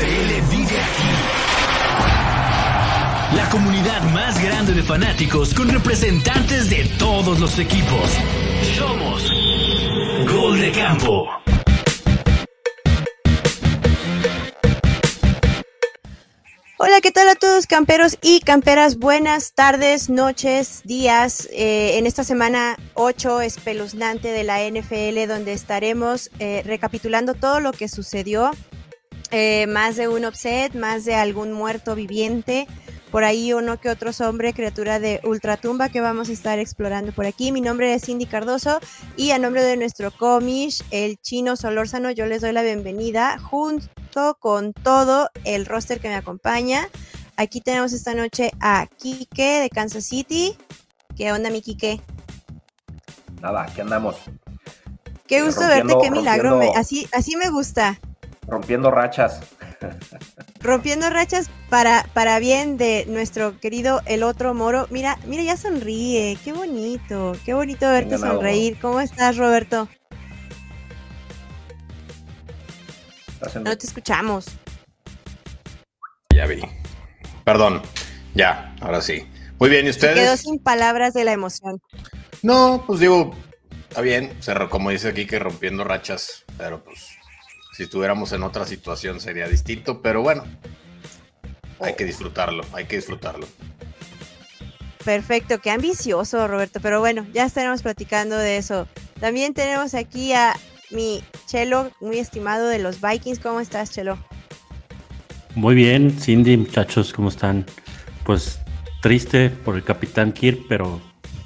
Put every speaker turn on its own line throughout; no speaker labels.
NFL vive aquí. La comunidad más grande de fanáticos con representantes de todos los equipos. Somos Gol de Campo.
Hola, ¿qué tal a todos camperos y camperas? Buenas tardes, noches, días. eh, en esta semana 8 espeluznante de la NFL, donde estaremos eh, recapitulando todo lo que sucedió. Eh, más de un upset, más de algún muerto viviente. Por ahí uno que otro hombre, criatura de ultratumba que vamos a estar explorando por aquí. Mi nombre es Cindy Cardoso y a nombre de nuestro comish, el chino Solórzano, yo les doy la bienvenida junto con todo el roster que me acompaña. Aquí tenemos esta noche a Kike de Kansas City. ¿Qué onda, mi Kike?
Nada, aquí andamos.
Qué
Eh,
gusto verte, qué milagro. me- así, así me gusta.
Rompiendo rachas.
Rompiendo rachas para, para bien de nuestro querido el otro moro. Mira, mira, ya sonríe. Qué bonito. Qué bonito verte sonreír. ¿Cómo estás, Roberto?
Estás en-
No te escuchamos.
Ya vi. Perdón. Ya, ahora sí. Muy bien, ¿y
Se quedó
ustedes?
sin palabras de la emoción.
No, pues digo, está bien. Se como dice aquí, que rompiendo rachas. Pero pues, si estuviéramos en otra situación sería distinto. Pero bueno, hay que disfrutarlo. Hay que disfrutarlo.
Perfecto, qué ambicioso, Roberto. Pero bueno, ya estaremos platicando de eso. También tenemos aquí a mi Chelo, muy estimado de los Vikings. ¿Cómo estás, Chelo?
Muy bien, Cindy, muchachos, ¿cómo están? Pues triste por el capitán Kirk, pero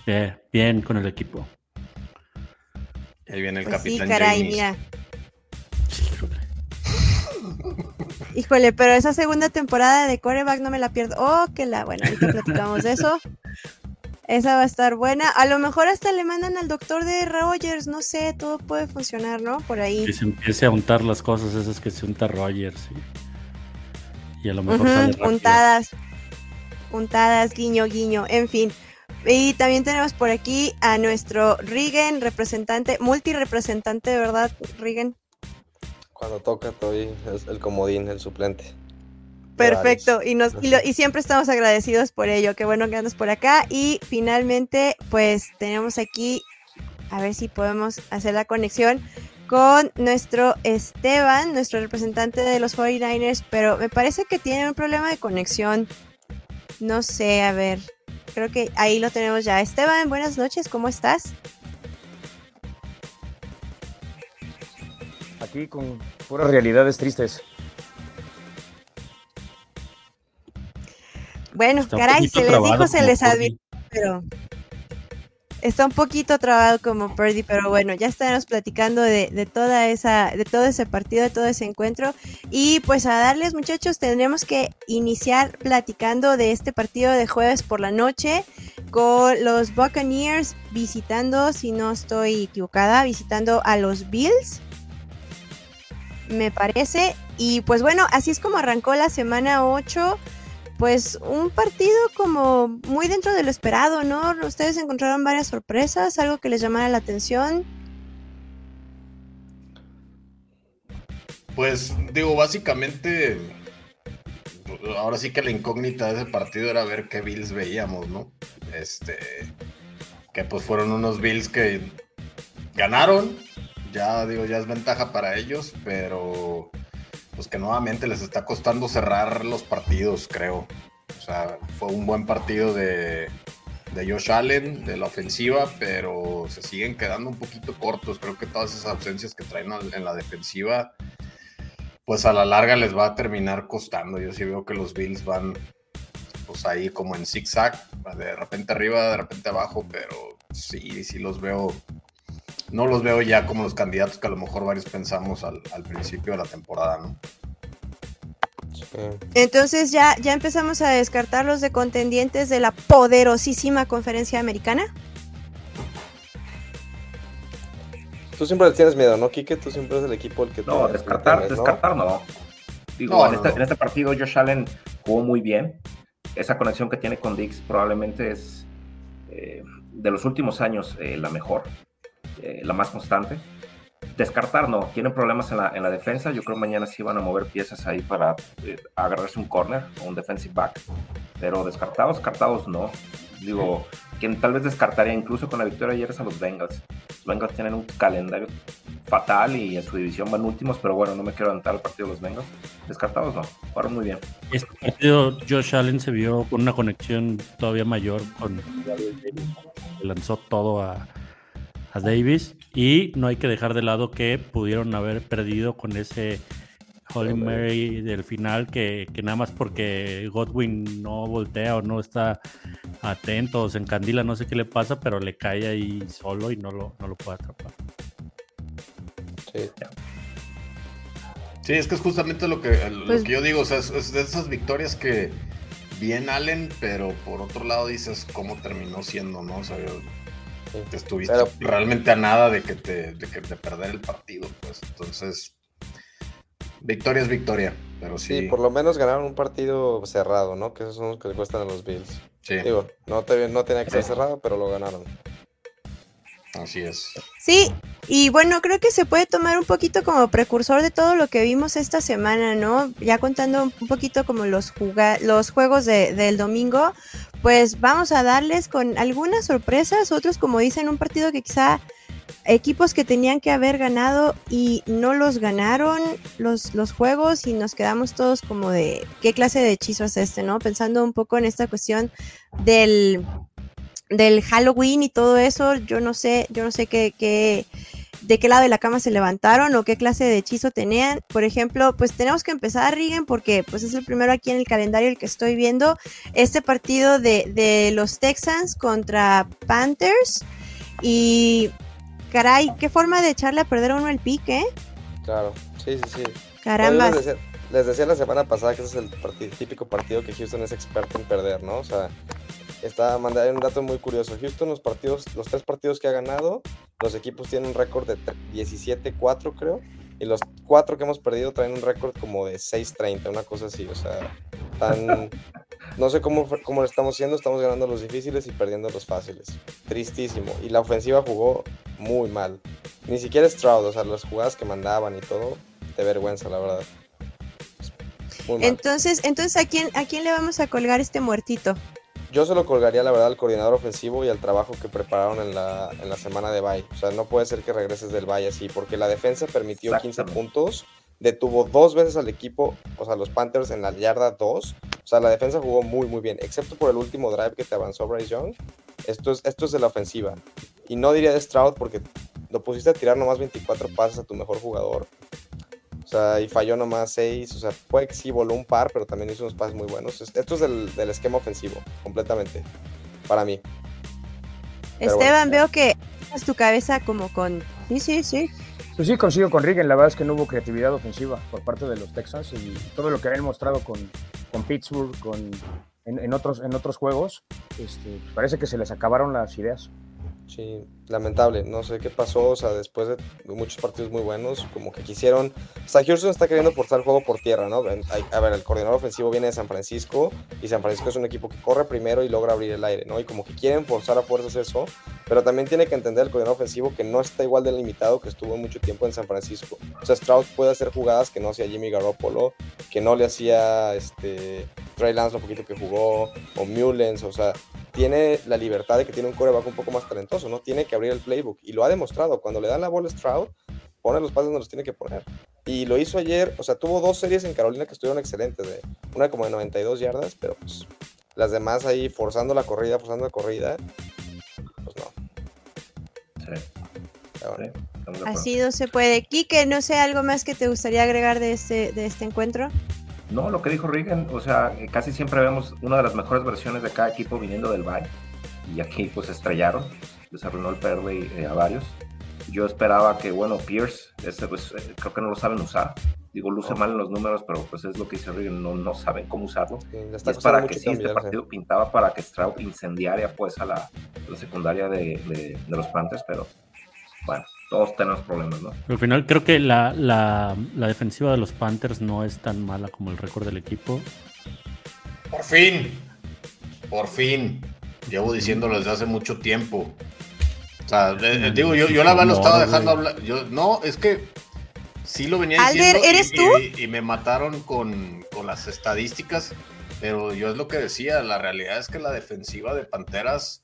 eh, bien con el equipo.
Ahí viene el
Pues sí,
capitán
caray,
James.
mira.
Híjole.
Pero esa segunda temporada de coreback no me la pierdo. Oh, que la. Bueno, ahorita platicamos de eso. Esa va a estar buena. A lo mejor hasta le mandan al doctor de Rogers, no sé, todo puede funcionar, ¿no? Por ahí.
Que se empiece a untar las cosas esas que se unta Rogers. Y, y a lo mejor
Ujú,
sale rápido.
untadas. Untadas, guiño, guiño, en fin. Y también tenemos por aquí a nuestro Rigen, representante, multirepresentante, verdad, Rigen.
Cuando toca, estoy es el comodín, el suplente.
Perfecto, y, nos, y, lo- y siempre estamos agradecidos por ello. Qué bueno que andas por acá. Y finalmente, pues tenemos aquí, a ver si podemos hacer la conexión con nuestro Esteban, nuestro representante de los 49ers, pero me parece que tiene un problema de conexión. No sé, a ver, creo que ahí lo tenemos ya. Esteban, buenas noches, ¿cómo estás?
Aquí con puras realidades tristes.
Bueno,
Está
caray, se les dijo, se les advirtió, pero está un poquito trabado como Purdy, pero bueno, ya estaremos platicando de, de toda esa, de todo ese partido, de todo ese encuentro. Y pues a darles, muchachos, tendremos que iniciar platicando de este partido de jueves por la noche con los Buccaneers visitando, si no estoy equivocada, visitando a los Bills. Me parece. Y pues bueno, así es como arrancó la semana 8 pues un partido como muy dentro de lo esperado, ¿no? Ustedes encontraron varias sorpresas, algo que les llamara la atención.
Pues digo, básicamente, ahora sí que la incógnita de ese partido era ver qué Bills veíamos, ¿no? Este, que pues fueron unos Bills que ganaron, ya digo, ya es ventaja para ellos, pero pues que nuevamente les está costando cerrar los partidos, creo. O sea, fue un buen partido de, de Josh Allen, de la ofensiva, pero se siguen quedando un poquito cortos. Creo que todas esas ausencias que traen en la defensiva, pues a la larga les va a terminar costando. Yo sí veo que los Bills van pues ahí como en zigzag, de repente arriba, de repente abajo, pero sí, sí los veo, no los veo ya como los candidatos que a lo mejor varios pensamos al, al principio de la temporada, ¿no?
Entonces ya, ya empezamos a descartarlos de contendientes de la poderosísima conferencia americana.
Tú siempre tienes miedo, ¿no, Kike? Tú siempre eres el equipo el que te-
No,
te
descartar,
¿no?
descartar no. Digo,
No,
en,
no,
este,
no.
en este partido Josh Allen jugó muy bien. Esa conexión que tiene con Dix probablemente es eh, de los últimos años eh, la mejor, eh, la más constante. descartar no, tienen problemas en la, en la defensa. Yo creo mañana sí van a mover piezas ahí para eh, agarrarse un corner o un defensive back. Pero descartados, descartados no. Digo, quien tal vez descartaría incluso con la victoria ayer es a los Bengals. Los Bengals tienen un calendario fatal y en su división van últimos, pero bueno, no me quiero adelantar al partido de los Bengals. Descartados no, jugaron muy bien.
Este partido Josh Allen se vio con una conexión todavía mayor con lanzó todo a, a Davis y no hay que dejar de lado que pudieron haber perdido con ese Holy Mary del final que, que nada más porque Godwin no voltea o no está atento o se encandila, no sé qué le pasa, pero le cae ahí solo y no lo, no lo puede atrapar.
Sí.
Sí, es que es justamente lo que, lo
Pues-
que yo digo, o sea, es, es de esas victorias que bien Allen, pero por otro lado dices cómo terminó siendo, ¿no? O sea, yo-
Sí.
te estuviste
Pero-
realmente a nada de que te, de que de perder el partido, pues. Entonces, victoria es victoria, pero sí.
Sí, por lo menos ganaron un partido cerrado, ¿no? Que esos son los que le cuestan a los Bills.
sí,
Digo, no, te- no tenía que ser
Sí.
cerrado, pero lo ganaron.
así es.
Sí, y bueno, creo que se puede tomar un poquito como precursor de todo lo que vimos esta semana, ¿no? Ya contando un poquito como los, los juegos de- del domingo, pues vamos a darles con algunas sorpresas, otros como dicen, un partido que quizá equipos que tenían que haber ganado y no los ganaron los, los juegos y nos quedamos todos como de qué clase de hechizo es este, ¿no? Pensando un poco en esta cuestión del del Halloween y todo eso, yo no sé, yo no sé qué, qué, de qué lado de la cama se levantaron o qué clase de hechizo tenían. Por ejemplo, pues tenemos que empezar, Rigen, porque pues es el primero aquí en el calendario el que estoy viendo. Este partido de, de los Texans contra Panthers. Y caray, qué forma de echarle a perder a uno el pique, ¿eh?
Claro, sí, sí, sí.
Caramba.
Les decía, les decía la semana pasada que ese es el parti- típico partido que Houston es experto en perder, ¿no? O sea, está mandando un dato muy curioso. Houston, los partidos, los tres partidos que ha ganado, los equipos tienen un récord de tre- 17-4, creo. Y los cuatro que hemos perdido traen un récord como de 6-30, una cosa así. O sea, tan. No sé cómo, cómo lo estamos haciendo, estamos ganando los difíciles y perdiendo los fáciles. Tristísimo. Y la ofensiva jugó muy mal. Ni siquiera Stroud, o sea, las jugadas que mandaban y todo, de vergüenza, la verdad.
Entonces, entonces ¿a quién, ¿a quién le vamos a colgar este muertito?
Yo se lo colgaría, la verdad, al coordinador ofensivo y al trabajo que prepararon en la, en la semana de bye. O sea, no puede ser que regreses del bye así, porque la defensa permitió 15
Exactamente.
puntos, detuvo dos veces al equipo, o sea, los Panthers en la yarda 2. O sea, la defensa jugó muy, muy bien, excepto por el último drive que te avanzó Bryce Young. Esto es, esto es de la ofensiva. Y no diría de Stroud porque lo pusiste a tirar nomás 24 pases a tu mejor jugador. O sea, y falló nomás 6. O sea, puede que sí voló un par, pero también hizo unos pases muy buenos. Es- Esto es del, del esquema ofensivo, completamente. Para mí. Pero
Esteban,
bueno.
veo que tienes tu cabeza como con... Sí, sí, sí.
Pues sí, consigo con Rigen. La verdad es que no hubo creatividad ofensiva por parte de los Texans y todo lo que habían mostrado con, con Pittsburgh, con, en, en otros, en otros juegos, este, pues parece que se les acabaron las ideas.
Sí, lamentable. No sé qué pasó. O sea, después de muchos partidos muy buenos, como que quisieron. O sea, Houston está queriendo forzar el juego por tierra, ¿no? A ver, el coordinador ofensivo viene de San Francisco y San Francisco es un equipo que corre primero y logra abrir el aire, ¿no? Y como que quieren forzar a fuerzas eso, pero también tiene que entender el coordinador ofensivo que no está igual de limitado que estuvo mucho tiempo en San Francisco. O sea, Stroud puede hacer jugadas que no hacía Jimmy Garoppolo, que no le hacía este Trey Lance lo poquito que jugó, o Mullens, o sea, tiene la libertad de que tiene un coreback un poco más talentoso, ¿no? Tiene que abrir el playbook y lo ha demostrado. Cuando le dan la bola a Stroud, pone los pases donde los tiene que poner. Y lo hizo ayer, o sea, tuvo dos series en Carolina que estuvieron excelentes, de, una como de 92 yardas, pero pues las demás ahí forzando la corrida, forzando la corrida, pues no.
Sí,
bueno.
Así no se puede. Quique, no sé, algo más que te gustaría agregar de este, de este encuentro.
No, lo que dijo Reagan, o sea, eh, casi siempre vemos una de las mejores versiones de cada equipo viniendo del bye. Y aquí pues estrellaron, les arruinó el fairway eh, a varios. Yo esperaba que, bueno, Pierce, ese, pues, eh, creo que no lo saben usar. Digo, luce mal en los números, pero pues es lo que dice Reagan, no, no saben cómo usarlo.
Sí,
Y es para que sí, este partido pintaba para que Stroud incendiaria pues a la, la secundaria de, de- de los Panthers, pero bueno, todos tenemos problemas, ¿no?
Pero al final creo que la, la, la defensiva de los Panthers no es tan mala como el récord del equipo.
Por fin, por fin. Llevo diciéndolo desde hace mucho tiempo. O sea, eh, digo, yo, yo la verdad lo estaba dejando hablar. Yo, no, es que sí lo venía
Alder,
diciendo.
¿eres
y,
tú?
Y, y me mataron con, con las estadísticas. Pero yo es lo que decía, la realidad es que la defensiva de Panteras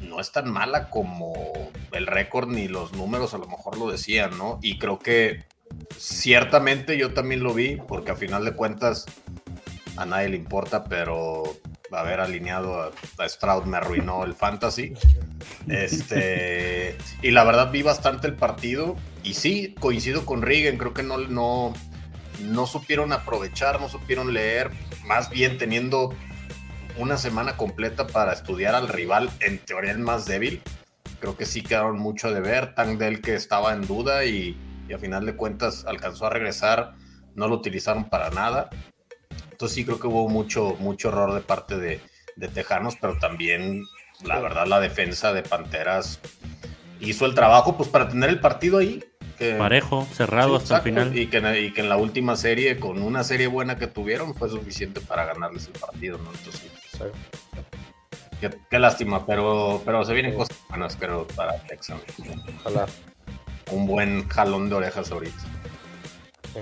no es tan mala como el récord ni los números a lo mejor lo decían, ¿no? Y creo que ciertamente yo también lo vi, porque a final de cuentas a nadie le importa, pero haber alineado a, a Stroud me arruinó el fantasy. Este, y la verdad vi bastante el partido y sí, coincido con Regan, creo que no, no, no supieron aprovechar, no supieron leer, más bien teniendo una semana completa para estudiar al rival, en teoría el más débil. Creo que sí quedaron mucho de ver. Tank Dell que estaba en duda y, y a final de cuentas alcanzó a regresar, no lo utilizaron para nada. Entonces sí creo que hubo mucho, mucho error de parte de, de Tejanos, pero también la verdad la defensa de Panteras hizo el trabajo pues para tener el partido ahí. Que,
Parejo, cerrado
Sí,
hasta
exacto,
el final.
Y que, y que en la última serie, con una serie buena que tuvieron, fue suficiente para ganarles el partido, ¿no? Entonces, qué, qué lástima, pero, pero se vienen cosas buenas, creo, para Texan.
Ojalá.
Un buen jalón de orejas ahorita.
Sí.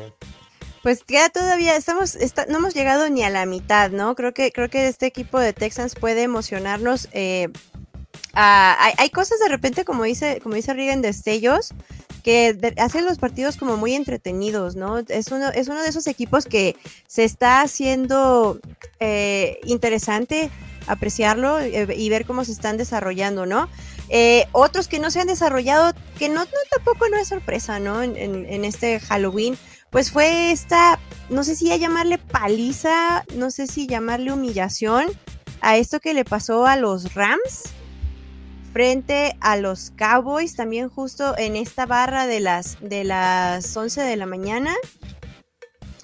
Pues ya todavía estamos, está- no hemos llegado ni a la mitad, ¿no? Creo que, creo que este equipo de Texans puede emocionarnos. eh, hay, hay cosas de repente, como dice, como dice Regan, destellos, que hacen los partidos como muy entretenidos, ¿no? Es uno, es uno de esos equipos que se está haciendo eh, interesante apreciarlo eh, y ver cómo se están desarrollando, ¿no? Eh, otros que no se han desarrollado, que no, no tampoco no es sorpresa, ¿no? En, en- en este Halloween, pues fue esta, no sé si llamarle paliza, no sé si llamarle humillación a esto que le pasó a los Rams frente a los Cowboys, también justo en esta barra de las, de las 11 de la mañana.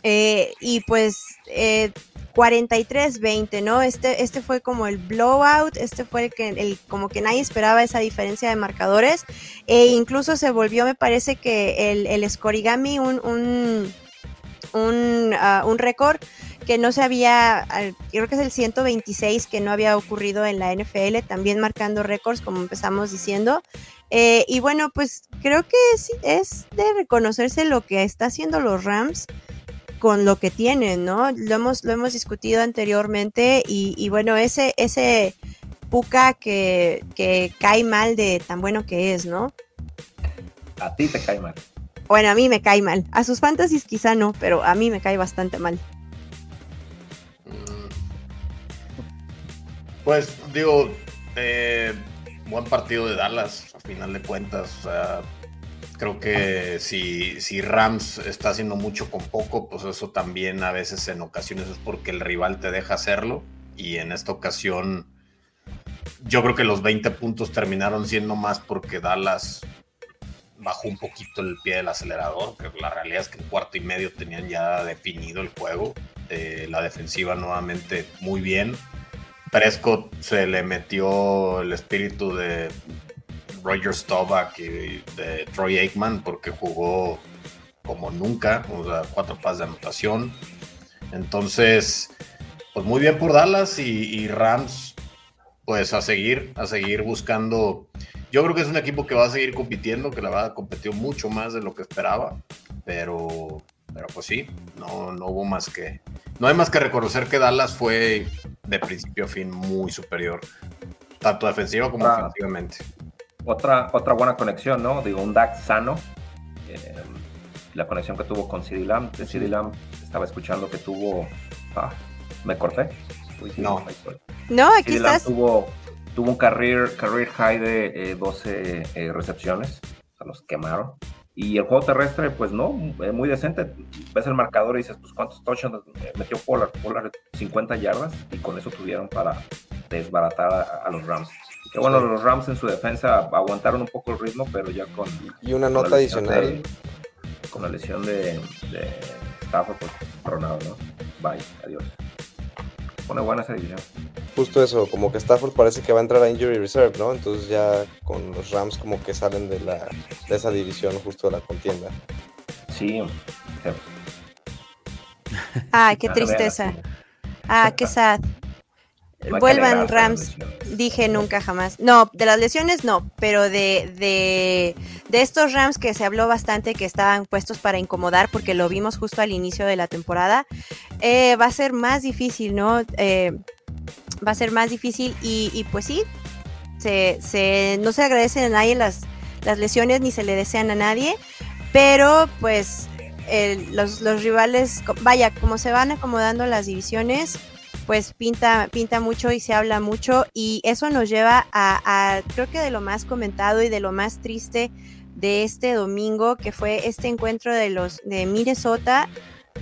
Eh, y pues eh, 43-20, ¿no? Este, este fue como el blowout, este fue el que el, como que nadie esperaba esa diferencia de marcadores. E incluso se volvió, me parece que el, el Scorigami, un, un, un, ah, un récord que no se había, creo que es el 126 que no había ocurrido en la NFL, también marcando récords, como empezamos diciendo. Eh, y bueno, pues creo que sí, es de reconocerse lo que está haciendo los Rams con lo que tienen, ¿no? Lo hemos, lo hemos discutido anteriormente y, y bueno, ese, ese Puka que, que cae mal de tan bueno que es, ¿no?
A ti te cae mal.
Bueno, a mí me cae mal. A sus fantasies quizá no, pero a mí me cae bastante mal.
Mm. Pues digo, eh, buen partido de Dallas, a final de cuentas. o sea, creo que si, si Rams está haciendo mucho con poco, pues eso también a veces en ocasiones es porque el rival te deja hacerlo. Y en esta ocasión, yo creo que los 20 puntos terminaron siendo más porque Dallas bajó un poquito el pie del acelerador, que la realidad es que en cuarto y medio tenían ya definido el juego. Eh, la defensiva nuevamente muy bien. Prescott se le metió el espíritu de Roger Staubach y de Troy Aikman porque jugó como nunca, o sea, cuatro pases de anotación. Entonces, pues muy bien por Dallas y, y Rams, pues a seguir, a seguir buscando. Yo creo que es un equipo que va a seguir compitiendo, que la verdad competió mucho más de lo que esperaba, pero, pero pues sí, no, no hubo más que, no hay más que reconocer que Dallas fue de principio a fin muy superior, tanto defensiva como
Ah.
ofensivamente.
Otra, otra buena conexión, ¿no? Digo, un DAX sano. Eh, la conexión que tuvo con CD Lamb. De CD Lamb estaba escuchando que tuvo. Ah, me corté. Uy, sí,
No.
No, aquí
CD Lamb
estás.
tuvo, tuvo un career, career high de eh, 12 eh, recepciones. O sea, los quemaron. Y el juego terrestre, pues no, eh, muy decente. Ves el marcador y dices, pues cuántos touchdowns eh, metió Pollard. Pollard 50 yardas y con eso tuvieron para desbaratar a, a los Rams. Que bueno,
Sí.
los Rams en su defensa aguantaron un poco el ritmo, pero ya con,
Y una nota adicional.
de- con la lesión de, de Stafford, pues tronado, ¿no? Bye, adiós. Pone buena esa división.
Justo eso, como que Stafford parece que va a entrar a Injury Reserve, ¿no? Entonces ya con los Rams como que salen de, la, de esa división justo de la contienda.
Sí, se-
Ay, qué
Ah,
tristeza.
vean,
Ah, qué sad. Vuelvan Rams. Dije nunca jamás. No, de las lesiones no, pero de, de, de estos Rams que se habló bastante que estaban puestos para incomodar porque lo vimos justo al inicio de la temporada, eh, va a ser más difícil, ¿no? Eh, va a ser más difícil y, y pues sí, se, se- no se agradecen a nadie las, las lesiones ni se le desean a nadie, pero pues los, los rivales, vaya, como se van acomodando las divisiones, pues pinta, pinta mucho y se habla mucho y eso nos lleva a, a, creo que de lo más comentado y de lo más triste de este domingo, que fue este encuentro de los de Minnesota,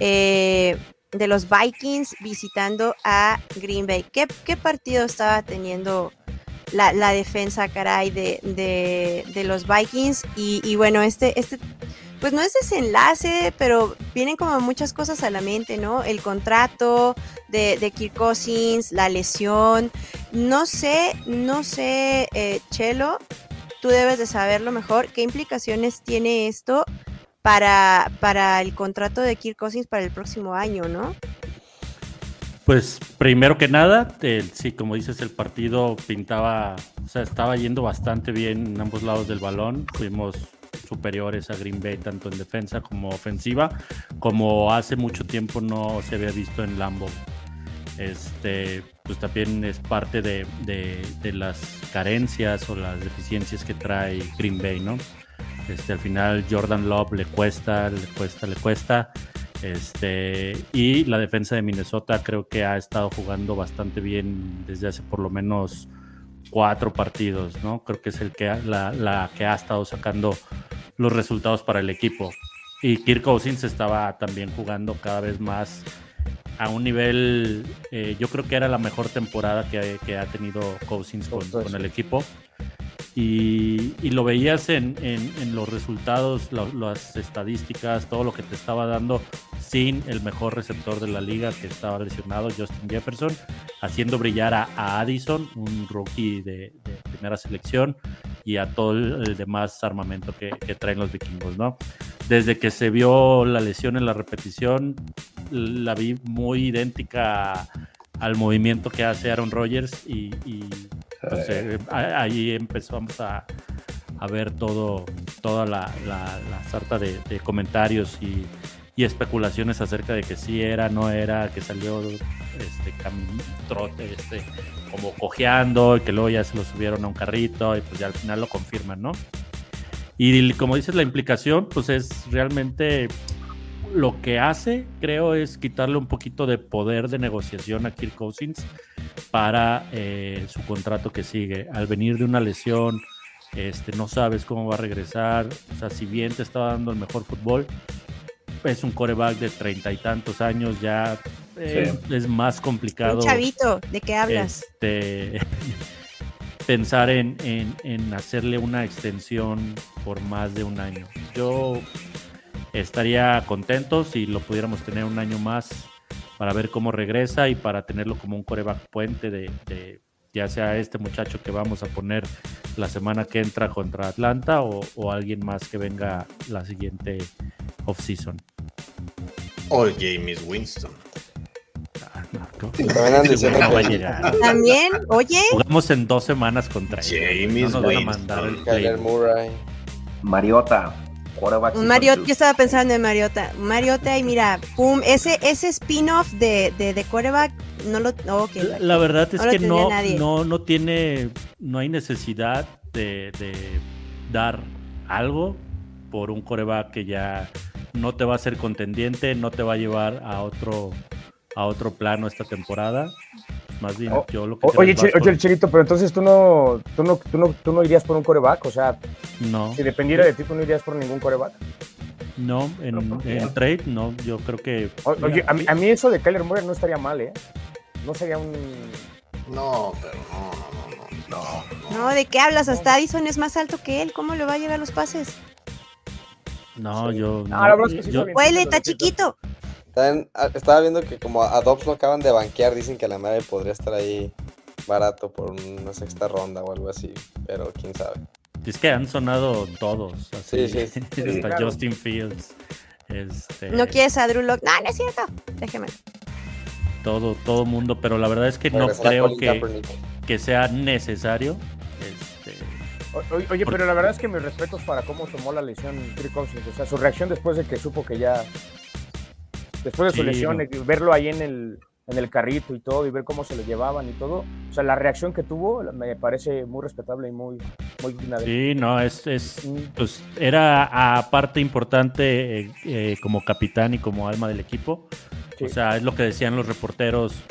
eh, de los Vikings visitando a Green Bay. ¿Qué, qué partido estaba teniendo la, la defensa, caray, de, de, de los Vikings? Y, y bueno, este, este pues no es desenlace, pero vienen como muchas cosas a la mente, ¿no? El contrato de, de Kirk Cousins, la lesión. No sé, no sé, eh, Chelo, tú debes de saberlo mejor. ¿Qué implicaciones tiene esto para, para el contrato de Kirk Cousins para el próximo año, no?
Pues primero que nada, sí, como dices, el partido pintaba, o sea, estaba yendo bastante bien en ambos lados del balón. Fuimos superiores a Green Bay tanto en defensa como ofensiva, como hace mucho tiempo no se había visto en Lambo. Este, pues también es parte de, de- las carencias o las deficiencias que trae Green Bay, ¿no? Este, al final Jordan Love le cuesta, le cuesta, le cuesta. Este, y la defensa de Minnesota creo que ha estado jugando bastante bien desde hace por lo menos cuatro partidos, ¿no? Creo que es el que la, la que ha estado sacando los resultados para el equipo. Y Kirk Cousins estaba también jugando cada vez más a un nivel, eh, yo creo que era la mejor temporada que, que ha tenido Cousins con, el equipo. Y, y lo veías en, en- en los resultados, lo- las estadísticas, todo lo que te estaba dando sin el mejor receptor de la liga que estaba lesionado, Justin Jefferson, haciendo brillar a, a Addison, un rookie de, de primera selección, y a todo el, el demás armamento que, que traen los vikingos, ¿no? Desde que se vio la lesión en la repetición, la vi muy idéntica al movimiento que hace Aaron Rodgers y, y, pues, eh, ahí empezamos a, a ver todo, toda la, la- la sarta de, de comentarios y, y especulaciones acerca de que sí era, no era, que salió este, trote, este, como cojeando y que luego ya se lo subieron a un carrito y pues ya al final lo confirman, ¿no? Y como dices, la implicación pues es realmente lo que hace, creo, es quitarle un poquito de poder de negociación a Kirk Cousins para eh, su contrato que sigue. Al venir de una lesión, este, no sabes cómo va a regresar. O sea, si bien te estaba dando el mejor fútbol, es un coreback de treinta y tantos años, ya es, es más complicado.
Un chavito, ¿de qué hablas?
Este, pensar en, en- en hacerle una extensión por más de un año. Yo estaría contento si lo pudiéramos tener un año más para ver cómo regresa y para tenerlo como un coreback puente de, de ya sea este muchacho que vamos a poner la semana que entra contra Atlanta o, o alguien más que venga la siguiente offseason.
O James Winston.
Ah,
también
oye,
Jugamos en dos semanas contra.
James
No
Winston.
el.
Mariota,
un Mariota, yo estaba pensando en Mariota. Mariota y mira, pum, ese, ese spin-off de, de, de quarterback, no lo... no, ok,
La, la verdad es
No
que no,
nadie.
no, no tiene, no hay necesidad de, de dar algo por un coreback que ya no te va a ser contendiente, no te va a llevar a otro, a otro plano esta temporada. Más bien, yo lo que
Oye,
vas por-
oye, Chirito, pero entonces tú no, tú no, tú no, tú no irías por un coreback, o sea,
no,
si dependiera de ti, tú no irías por ningún coreback.
no,
¿Pero
en, en trade, no, yo creo que.
Oye, a mí, a mí eso de Kyler Murray no estaría mal, ¿eh? No sería un...
No, pero no, no, no, no.
No, ¿de qué hablas? Hasta Addison es más alto que él. ¿Cómo le va a llegar los pases?
No,
Sí.
yo.
No, la verdad es que sí
yo-.
Huele, está chiquito.
También, ah, estaba viendo que como a Dobbs lo acaban de banquear, dicen que la madre podría estar ahí barato por una sexta ronda o algo así, pero quién sabe.
Es que han sonado todos. Así,
Sí, sí,
sí,
hasta
claro.
Justin Fields. Este,
¿No quieres a Drew Lock? No, no es cierto. Déjeme.
todo, todo mundo, pero la verdad es que no creo que, que sea necesario. Este,
O- Oye, pero la verdad es que mis respetos para cómo tomó la lesión Kirk Cousins. O sea, su reacción después de que supo que ya. Después de su
Sí,
lesión,
no.
verlo ahí en el, en el carrito y todo, y ver cómo se lo llevaban y todo. O sea, la reacción que tuvo me parece muy respetable y muy, muy digna de
sí, no, es, es pues era a parte importante eh, eh, como capitán y como alma del equipo.
Sí.
O sea, es lo que decían los reporteros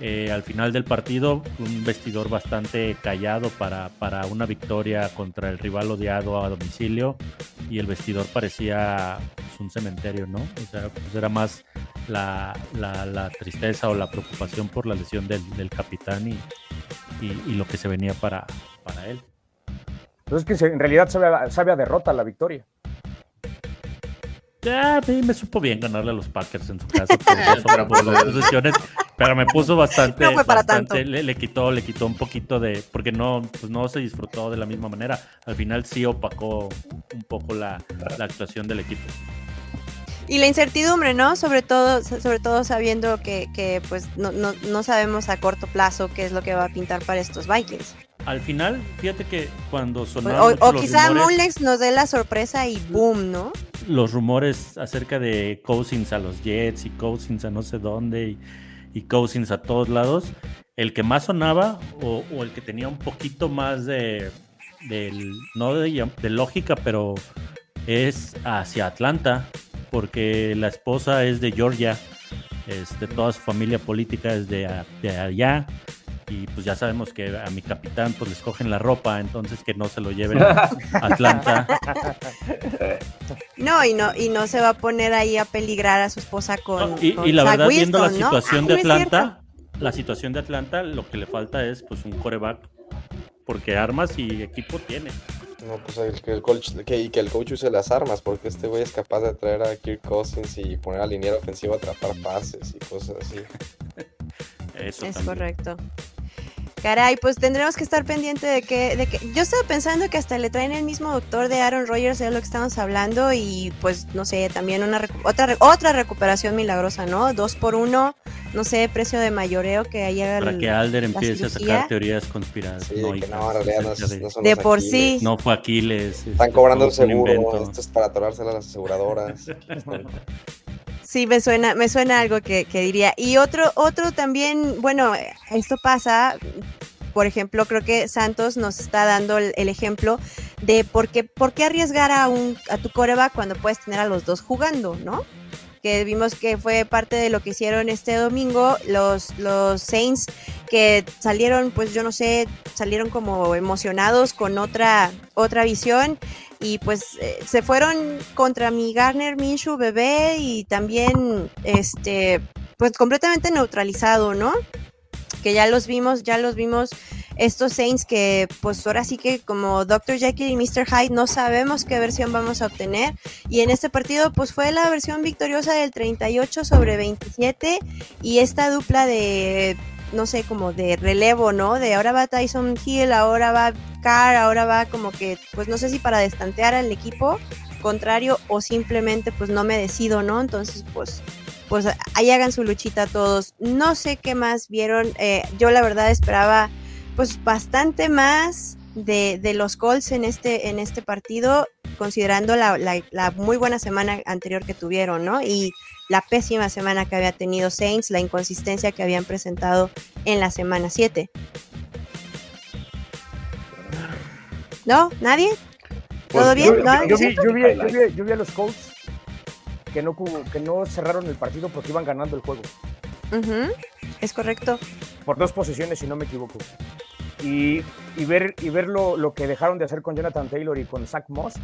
eh, al final del partido, un vestidor bastante callado para, para una victoria contra el rival odiado a domicilio y el vestidor parecía pues, un cementerio, ¿no? O sea, pues era más la, la- tristeza o la preocupación por la lesión del, del capitán y, y- lo que se venía para, para él.
Entonces, que se- en realidad sabe, derrota la victoria.
Ya, a mí me supo bien ganarle a los Packers en su casa por por dos
pues,
posesiones, pero me puso bastante,
No fue para
bastante-
tanto.
le, le quitó, le quitó un poquito de, porque no, pues no se disfrutó de la misma manera. Al final sí opacó un poco la, la actuación del equipo.
Y la incertidumbre, ¿no? Sobre todo, sobre todo sabiendo que, que pues no, no, no sabemos a corto plazo qué es lo que va a pintar para estos Vikings.
Al final, fíjate que cuando
O,
sonaron
o- o
los
quizá
rumores-
nos dé la sorpresa y boom, ¿no?
los rumores acerca de Cousins a los Jets y Cousins a no sé dónde y, y Cousins a todos lados, el que más sonaba o, o el que tenía un poquito más de, no de, de lógica, pero es hacia Atlanta, porque la esposa es de Georgia, este, toda su familia política es de, de allá. Y pues ya sabemos que a mi capitán pues les cogen la ropa, entonces que no se lo lleven a Atlanta.
No, y no, y no se va a poner ahí a peligrar a su esposa con.
No, y,
con
y la
Zach
verdad, viendo la situación
Ah,
de
no.
Atlanta, la situación de Atlanta, lo que le falta es pues un coreback, porque armas y equipo tiene.
No, pues el, que el coach, que, y que el coach use las armas, porque este güey es capaz de traer a Kirk Cousins y poner a liniero ofensivo a atrapar pases y cosas así.
Eso
Es
también.
correcto. Caray, pues tendremos que estar pendiente de que, de que. Yo estaba pensando que hasta le traen el mismo doctor de Aaron Rodgers, es lo que estamos hablando, y pues no sé, también una recu- otra re- otra recuperación milagrosa, ¿no? Dos por uno, no sé, precio de mayoreo que ahí haga
Para
el-
que Alder empiece a sacar teorías conspiradas.
Sí,
no,
que no, en realidad no,
de-
no son
De
los
por
Aquiles.
sí.
no fue Aquiles.
Están
este,
cobrando el seguro, esto es para atorársela a las aseguradoras.
Sí, me suena, me suena algo que, que diría. Y otro, otro también, bueno, esto pasa, por ejemplo, creo que Santos nos está dando el, el ejemplo de por qué, por qué arriesgar a, un, a tu coreback cuando puedes tener a los dos jugando, ¿no? Que vimos que fue parte de lo que hicieron este domingo los, los Saints, que salieron, pues yo no sé, salieron como emocionados con otra, otra visión y pues eh, se fueron contra mi Garner Minshew bebé y también este pues completamente neutralizado, ¿no? Que ya los vimos, ya los vimos estos Saints que pues ahora sí que como Dr. Jekyll y Mr. Hyde no sabemos qué versión vamos a obtener y en este partido pues fue la versión victoriosa del 38 sobre 27 y esta dupla de no sé, como de relevo, ¿no? De ahora va Tyson Hill, ahora va Carr, ahora va como que, pues no sé si para destantear al equipo contrario o simplemente pues no me decido, ¿no? Entonces pues pues ahí hagan su luchita todos. No sé qué más vieron. eh, yo la verdad esperaba pues bastante más de, de los Colts en este, en este partido, considerando la, la- la muy buena semana anterior que tuvieron, ¿no? Y la pésima semana que había tenido Saints, la inconsistencia que habían presentado en la semana 7. ¿No? ¿Nadie?
Pues,
¿Todo bien?
yo-
¿No?
Yo
¿Sí?
vi, yo, vi, yo, vi, yo vi a los Colts que no, cu- que no cerraron el partido porque iban ganando el juego.
Es correcto.
por dos posiciones, si no me equivoco. Y, y ver, y ver lo, lo que dejaron de hacer con Jonathan Taylor y con Zach Moss,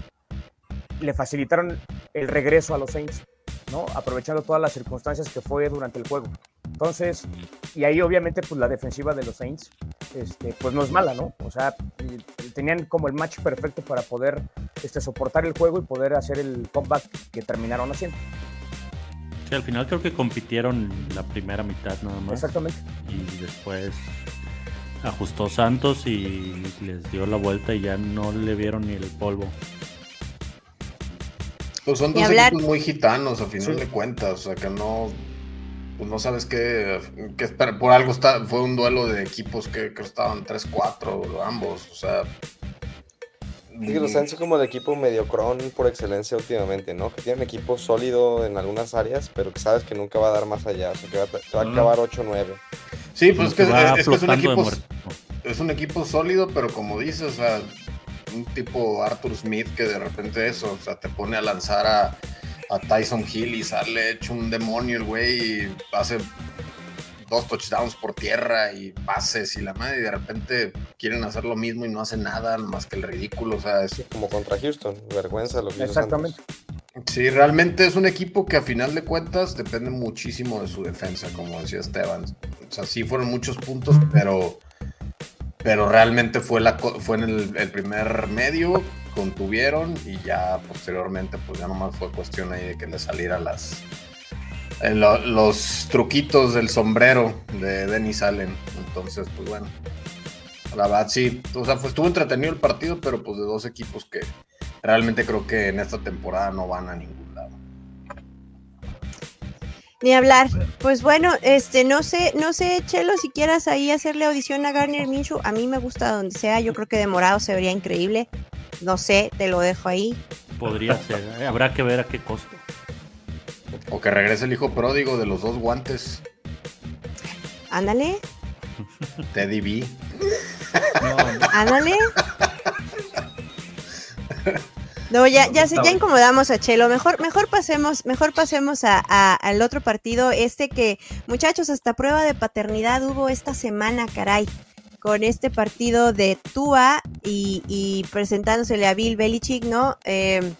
le facilitaron el regreso a los Saints, ¿no? Aprovechando todas las circunstancias que fue durante el juego. Entonces, y ahí obviamente pues la defensiva de los Saints, este, pues no es mala, ¿no? O sea, tenían como el match perfecto para poder este, soportar el juego y poder hacer el comeback que terminaron haciendo.
Sí, al final creo que compitieron la primera mitad nada más.
Exactamente.
Y después ajustó Santos y les dio la vuelta y ya no le vieron ni el polvo.
Pues son dos
hablar.
equipos muy gitanos a final
Sí.
de cuentas, o sea que no. pues no sabes qué, qué esperar. Por algo está, fue un duelo de equipos que, que estaban 3-4 ambos. O sea,
Sí, los como el equipo mediocrón por excelencia últimamente, ¿no? Que tiene un equipo sólido en algunas áreas, pero que sabes que nunca va a dar más allá. O sea, que va, a- que va a acabar 8-9.
Sí, pues es que, es, es que es un equipo, es un equipo sólido, pero como dices, o sea, un tipo Arthur Smith que de repente eso, o sea, te pone a lanzar a, a Tyson Hill y sale hecho un demonio el güey y hace dos touchdowns por tierra y pases y la madre y de repente quieren hacer lo mismo y no hacen nada más que el ridículo, o sea, es,
Como contra Houston. Vergüenza lo que
Exactamente.
Santos.
Sí, realmente es un equipo que a final de cuentas depende muchísimo de su defensa, como decía Esteban. O sea, sí fueron muchos puntos, pero, pero realmente fue, la, fue en el, el primer medio, contuvieron y ya posteriormente pues ya nomás fue cuestión ahí de que le saliera las eh, lo- los truquitos del sombrero de Denis Allen. Entonces, pues bueno. La verdad sí, o sea, pues estuvo entretenido el partido, pero pues de dos equipos que realmente creo que en esta temporada no van a ningún lado.
Ni hablar. Pues bueno, este, no sé, no sé, Chelo, si quieras ahí hacerle audición a Garner Minshew. A mí me gusta donde sea. Yo creo que de morado se vería increíble. No sé, te lo dejo ahí.
Podría ser. ¿eh? Habrá que ver a qué costo.
O que regrese el hijo pródigo de los dos guantes,
Ándale,
Teddy B.
ándale. No, ya, ya, se- ya incomodamos a Chelo. Mejor, mejor pasemos, mejor pasemos a, a- al otro partido. Este que, muchachos, hasta prueba de paternidad hubo esta semana, caray. Con este partido de Tua y, y presentándosele a Bill Belichick, ¿no? Eh,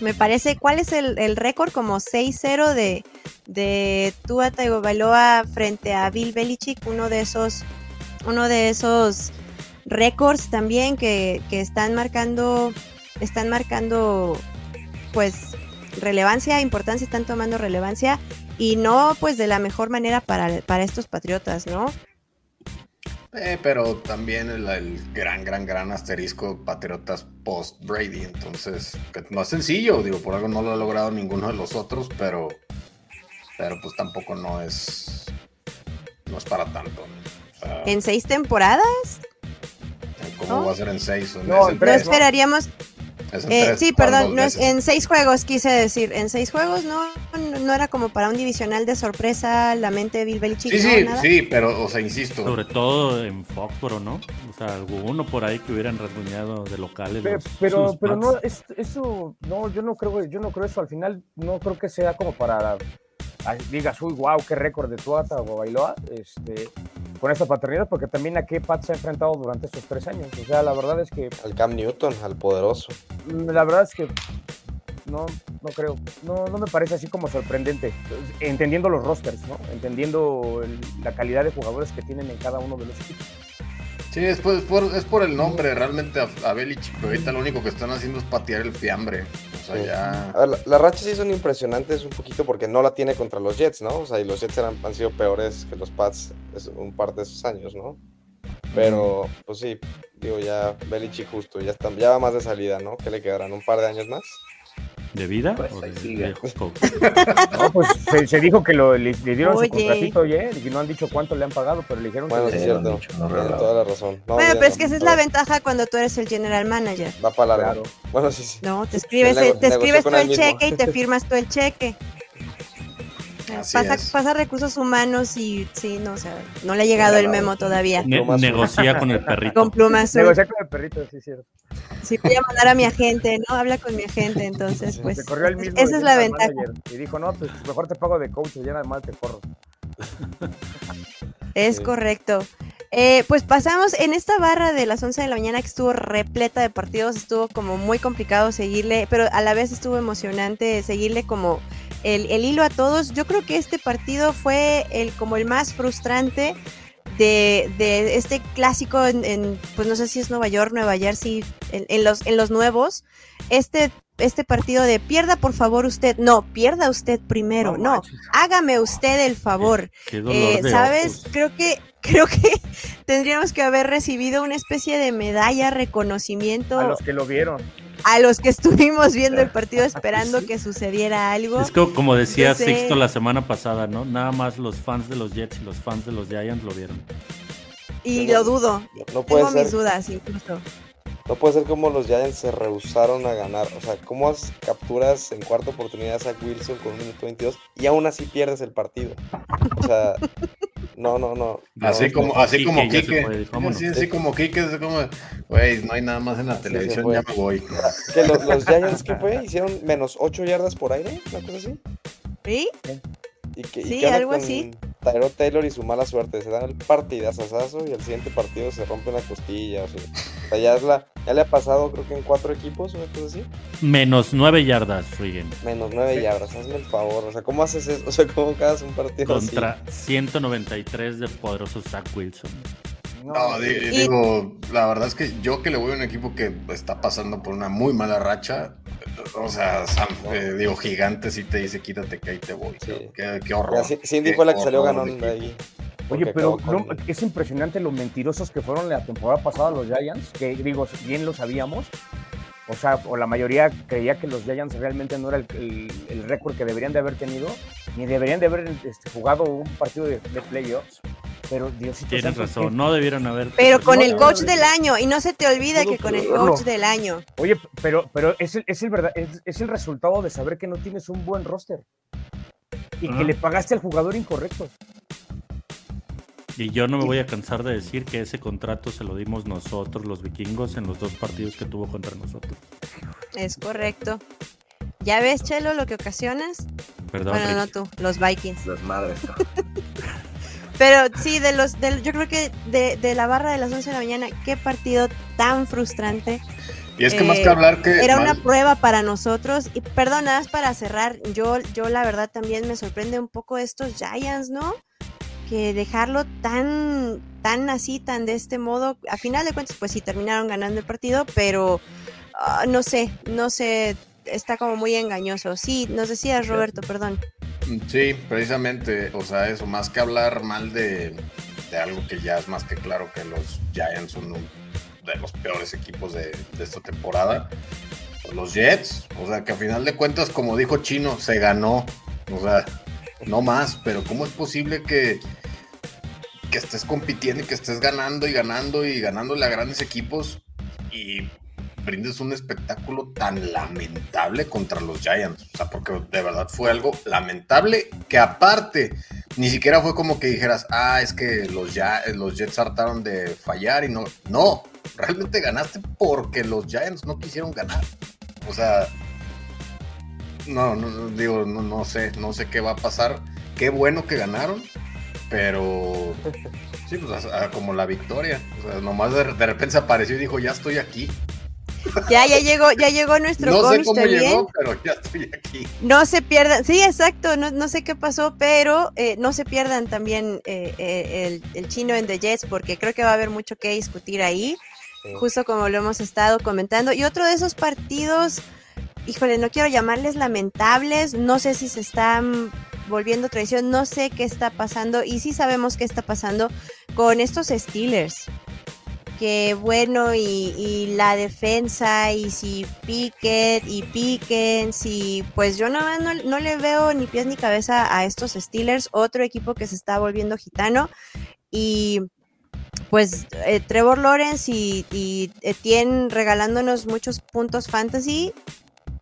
me parece, ¿cuál es el, el récord? Como 6-0 de, de Tua Tagovailoa frente a Bill Belichick, uno de esos, uno de esos récords también que, que están marcando, están marcando pues relevancia, importancia, están tomando relevancia y no pues de la mejor manera para, para estos patriotas, ¿no?
Eh, pero también el, el gran, gran, gran asterisco Patriotas post Brady. Entonces, que no es sencillo, digo, por algo no lo ha logrado ninguno de los otros, pero, pero pues tampoco no es, no es para tanto. ¿no? O sea,
En seis temporadas,
¿Cómo
¿no?
va a ser en seis? o en-
No,
esperaríamos, eh, sí, perdón, no es, en seis juegos quise decir, en seis juegos no, no, no era como para un divisional de sorpresa la mente de Bill Belichick,
Sí,
¿no?
sí,
Nada.
sí, pero, o sea, insisto.
Sobre todo en Foxboro, ¿no? O sea, alguno por ahí que hubieran rasguñado de locales. Los-
Pero, pero no, es- eso, no, yo no creo, yo no creo eso. Al final, no creo que sea como para digas, uy, wow, qué récord de Tuata o Bailoa, este, con esta paternidad, porque también a qué Pat se ha enfrentado durante estos tres años. O sea, la verdad es que,
Al Cam Newton, al poderoso.
mm, la verdad es que no, no creo, no, no me parece así como sorprendente, entendiendo los rosters, ¿no? Entendiendo el- la calidad de jugadores que tienen en cada uno de los equipos.
Sí, es por, es por, es por el nombre, realmente a, a Belichick, pero ahorita lo único que están haciendo es patear el fiambre. O sea,
Sí.
ya.
Ver, la- las rachas sí son impresionantes un poquito porque no la tiene contra los Jets, ¿no? O sea, y los Jets eran, han sido peores que los Pats es- un par de esos años, ¿no? Pero, pues sí, digo, ya Belichick justo, ya, está, ya va más de salida, ¿no? ¿Qué le quedarán? ¿Un par de años más?
¿De vida?
Pues
o de?
No, pues se, se dijo que lo, le, le dieron
Oye.
su contratito ayer y no han dicho cuánto le han pagado, pero le dijeron
Bueno,
que
sí, es cierto.
dicho, no
toda la razón. No,
Bueno, pero es que esa es la ventaja cuando tú eres el general manager.
Va para largo.
Claro.
Bueno, sí, sí.
No, te escribes, te escribes tú el
mismo.
cheque y te firmas tú el cheque. Pasa, recursos humanos y sí, no, o sea, no le ha llegado el memo todavía.
Ne- negocia con el perrito.
Con pluma azul.
Negociar con el perrito, sí, cierto.
Sí, voy a mandar a mi agente, ¿no? Habla con mi agente, entonces,
Sí,
pues.
Se corrió el mismo.
Esa es la ventaja.
Y dijo, no, pues mejor te pago de coach, ya nada más te corro.
Es
Sí.
correcto. Eh, pues pasamos en esta barra de las 11 de la mañana que estuvo repleta de partidos, estuvo como muy complicado seguirle, pero a la vez estuvo emocionante seguirle como el, el hilo a todos. Yo creo que este partido fue el como el más frustrante de, de este clásico en, en, pues no sé si es Nueva York, Nueva Jersey, en, en los, en los nuevos. Este, este partido de pierda por favor usted, no, pierda usted primero, no, hágame usted el favor.
Qué dolor
Eh, ¿Sabes?
ojos.
Creo que, creo que tendríamos que haber recibido una especie de medalla,
A
reconocimiento.
los que lo vieron.
A los que estuvimos viendo el partido esperando que sucediera algo.
Es como, como decía
sé.
Sixto la semana pasada, ¿no? Nada más los fans de los Jets y los fans de los Giants lo vieron.
Y
No,
lo dudo.
no puede
Tengo mis
ser.
dudas incluso.
No puede ser como los Giants se rehusaron a ganar. O sea, ¿cómo capturas en cuarta oportunidad a Zach Wilson con un minuto 22 y aún así pierdes el partido? O sea, no, no, no.
Así
No,
como,
no,
así como
vámonos.
Así, así como Quique, es como, güey, no hay nada más en la televisión, ya me voy.
Que los, los Giants, ¿qué fue? ¿Hicieron menos 8 yardas por aire? ¿Una cosa así?
¿Sí?
¿Y que,
Sí, algo
con
así.
Tyrod Taylor y su mala suerte. Se dan el partidazazazo y el siguiente partido se rompe una costilla. O sea, o sea, ya, es la, ya le ha pasado, creo que en cuatro equipos, una cosa así.
Menos nueve yardas, Rigen.
Menos 9 yardas, hazme el favor. O sea, ¿cómo haces eso? O sea, ¿cómo acabas un partido así?
Contra 193 de poderoso Zach Wilson.
No,
Y-
digo, la verdad es que yo que le voy a un equipo que está pasando por una muy mala racha, o sea, Sam, eh, digo, gigante si te dice quítate que ahí te voy.
Sí.
Qué, qué horror.
Ya, Ci- Cindy
Qué
fue la que salió ganando ahí.
Oye, pero no, es impresionante lo mentirosos que fueron la temporada pasada los Giants, que digo, bien lo sabíamos. O sea, o la mayoría creía que los Giants realmente no era el, el- el récord que deberían de haber tenido, ni deberían de haber este, jugado un partido de, de playoffs. Pero Diosito
Tienes
santo,
razón,
que-
no debieron haber.
Pero con
No,
el coach
no,
del año. Y no se te olvide
Todo
que con el coach del año.
Oye, pero, pero es, el, es, el verdad, es, es el resultado de saber que no tienes un buen roster. Y que le pagaste al jugador incorrecto.
Y yo no me voy a cansar de decir que ese contrato se lo dimos nosotros, los vikingos, en los dos partidos que tuvo contra nosotros.
Es correcto. ¿Ya ves, Chelo, lo que ocasionas?
Perdón,
bueno, no tú, los Vikings.
Las madres.
Pero sí, de los, del, yo creo que de, de la barra de las 11 de la mañana, qué partido tan frustrante.
Y es que más
Eh,
que hablar que.
Era una prueba para nosotros. Y perdón, nada más para cerrar, yo, yo la verdad también me sorprende un poco estos Giants, ¿no? Que dejarlo tan, tan así, tan de este modo. A final de cuentas, pues sí terminaron ganando el partido, pero ah, no sé, no sé, está como muy engañoso. Sí, nos decías, Roberto, perdón.
Sí, precisamente, o sea, eso, más que hablar mal de, de algo que ya es más que claro que los Giants son un- de los peores equipos de, de esta temporada. Los Jets, o sea, que a final de cuentas, como dijo Chino, se ganó, o sea, no más, pero ¿cómo es posible que, que estés compitiendo y que estés ganando y ganando y ganándole a grandes equipos y brindes un espectáculo tan lamentable contra los Giants. O sea, porque de verdad fue algo lamentable que aparte ni siquiera fue como que dijeras, ah, es que los, ya, los Jets hartaron de fallar y no. No, realmente ganaste porque los Giants no quisieron ganar. O sea, no, no, digo, no, no sé, no sé qué va a pasar. Qué bueno que ganaron, pero sí, pues a- a- como la victoria. O sea, nomás de, de repente se apareció y dijo, ya estoy aquí.
Ya, ya llegó, ya llegó nuestro
No sé cómo
también.
llegó, pero ya estoy aquí.
No se pierdan, sí, exacto, no, no sé qué pasó, pero eh, no se pierdan también eh, eh, el, el chino en The Jets, porque creo que va a haber mucho que discutir ahí,
Sí.
justo como lo hemos estado comentando. Y otro de esos partidos, híjole, no quiero llamarles lamentables, no sé si se están volviendo tradición, no sé qué está pasando, y sí sabemos qué está pasando con estos Steelers que bueno, y, y la defensa, y si Pickett y Pickens, y pues yo no, no, no le veo ni pies ni cabeza a estos Steelers, otro equipo que se está volviendo gitano, y pues eh, Trevor Lawrence y, y Etienne regalándonos muchos puntos fantasy,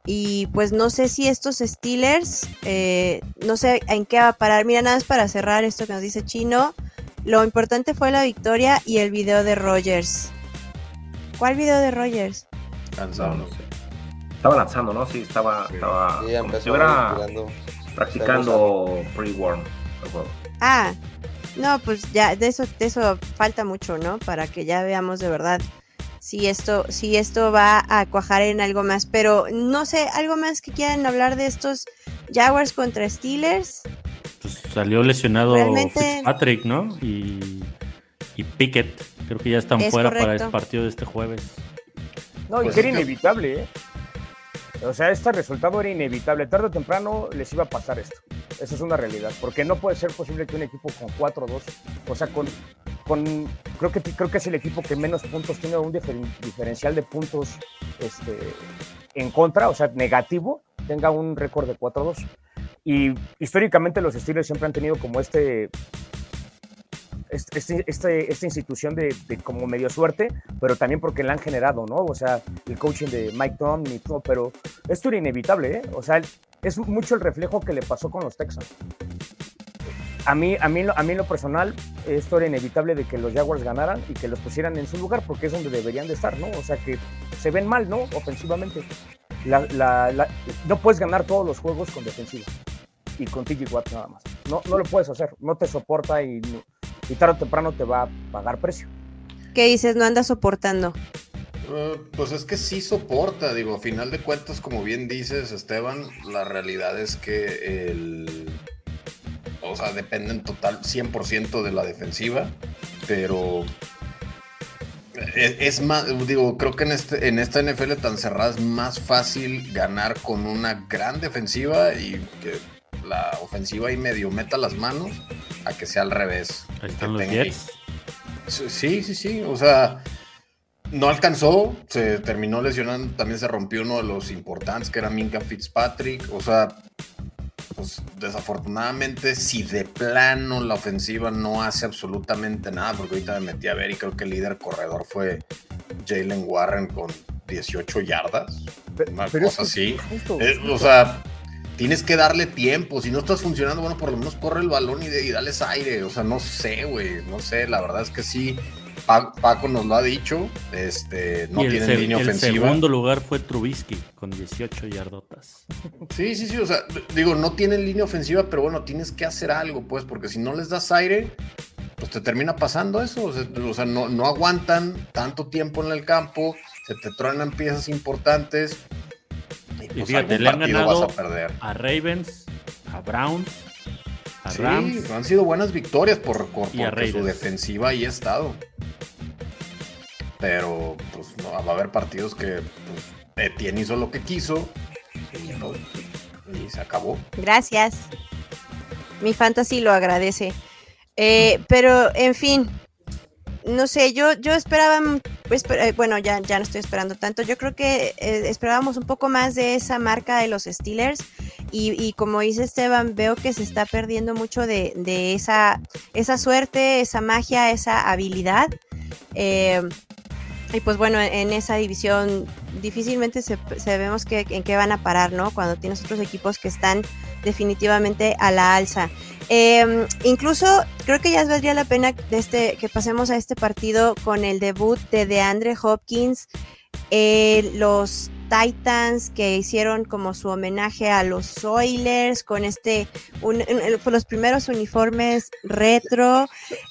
y pues no sé si estos Steelers, eh, no sé en qué va a parar, mira, nada más para cerrar esto que nos dice Chino, lo importante fue la victoria y el video de Rogers. ¿Cuál video de Rogers?
Cansado.
No, sé. Estaba lanzando, ¿no? Sí, estaba, estaba
Sí,
como si practicando pre-warm. el juego.
Ah, no, pues ya de eso, de eso falta mucho, ¿no? Para que ya veamos de verdad si esto, si esto va a cuajar en algo más. Pero no sé, algo más que quieran hablar de estos Jaguars contra Steelers.
Pues salió lesionado
Realmente-
Fitzpatrick, ¿no? Y, y Pickett. Creo que ya están
Es
fuera para el partido de este jueves.
No, y
Pues
que era inevitable, ¿eh? O sea, este resultado era inevitable. Tarde o temprano les iba a pasar esto. Eso es una realidad. Porque no puede ser posible que un equipo con 4-2, o sea, con con creo que creo que es el equipo que menos puntos tiene un diferen- diferencial de puntos este, en contra, o sea, negativo, tenga un récord de 4-2. Y históricamente los Steelers siempre han tenido como este este, este- esta institución de, como medio suerte, pero también porque la han generado, ¿no? O sea, el coaching de Mike Tomlin y todo, pero esto era inevitable, ¿eh? O sea, es mucho el reflejo que le pasó con los Texans. A mí, a mí, a mí lo personal, esto era inevitable de que los Jaguars ganaran y que los pusieran en su lugar, porque es donde deberían de estar, ¿no? O sea, que se ven mal, ¿no? Ofensivamente. La- no puedes ganar todos los juegos con defensiva y con TG Watt nada más. No, no lo puedes hacer, no te soporta y, y tarde o temprano te va a pagar precio.
¿Qué dices? No anda soportando.
Eh, pues es que sí soporta, digo, a final de cuentas, como bien dices, Esteban, la realidad es que el... O sea, depende en total 100% de la defensiva, pero es, es más, digo, creo que en, este, en esta NFL tan cerrada es más fácil ganar con una gran defensiva y que la ofensiva ahí medio meta las manos a que sea al revés.
Ahí están los Jets.
Sí, sí, sí. O sea, no alcanzó, se terminó lesionando, también se rompió uno de los importantes, que era Minka Fitzpatrick. O sea, pues desafortunadamente, si de plano la ofensiva no hace absolutamente nada, porque ahorita me metí a ver y creo que el líder corredor fue Jalen Warren con 18 yardas. Una
pero
cosa así.
justo,
Eh,
justo.
o sea, tienes que darle tiempo. Si no estás funcionando, bueno, por lo menos corre el balón y, de- y dales aire. O sea, no sé, güey. No sé, la verdad es que sí. Pa- Paco nos lo ha dicho. Este, no
el,
tienen
se-
línea
el
ofensiva.
segundo lugar fue Trubisky con 18 yardotas.
Sí, sí, sí. O sea, digo, no tienen línea ofensiva, pero bueno, tienes que hacer algo, pues, porque si no les das aire, pues te termina pasando eso. O sea, o sea, no, no aguantan tanto tiempo en el campo, se te truenan piezas importantes. Y, pues,
fíjate, le han ganado
vas a perder.
A Ravens, a Browns, a
Sí,
Rams.
han sido buenas victorias por, por-
Y a
porque su defensiva ahí ha estado. Pero pues no, va a haber partidos que pues, Etienne hizo lo que quiso y, pues, y se acabó.
Gracias. Mi fantasy lo agradece. Eh, pero, en fin, no sé, yo, yo esperaba, mm, esper- eh, bueno, ya, ya no estoy esperando tanto. Yo creo que eh, esperábamos un poco más de esa marca de los Steelers. Y, y como dice Esteban, veo que se está perdiendo mucho de, de esa, esa suerte, esa magia, esa habilidad. Eh, y pues bueno, en, esa división difícilmente se, sabemos que, en qué van a parar, ¿no? Cuando tienes otros equipos que están definitivamente a la alza. Eh, incluso creo que ya valdría la pena de este, que pasemos a este partido con el debut de DeAndre Hopkins, eh, los Titans que hicieron como su homenaje a los Oilers con este, los primeros uniformes retro,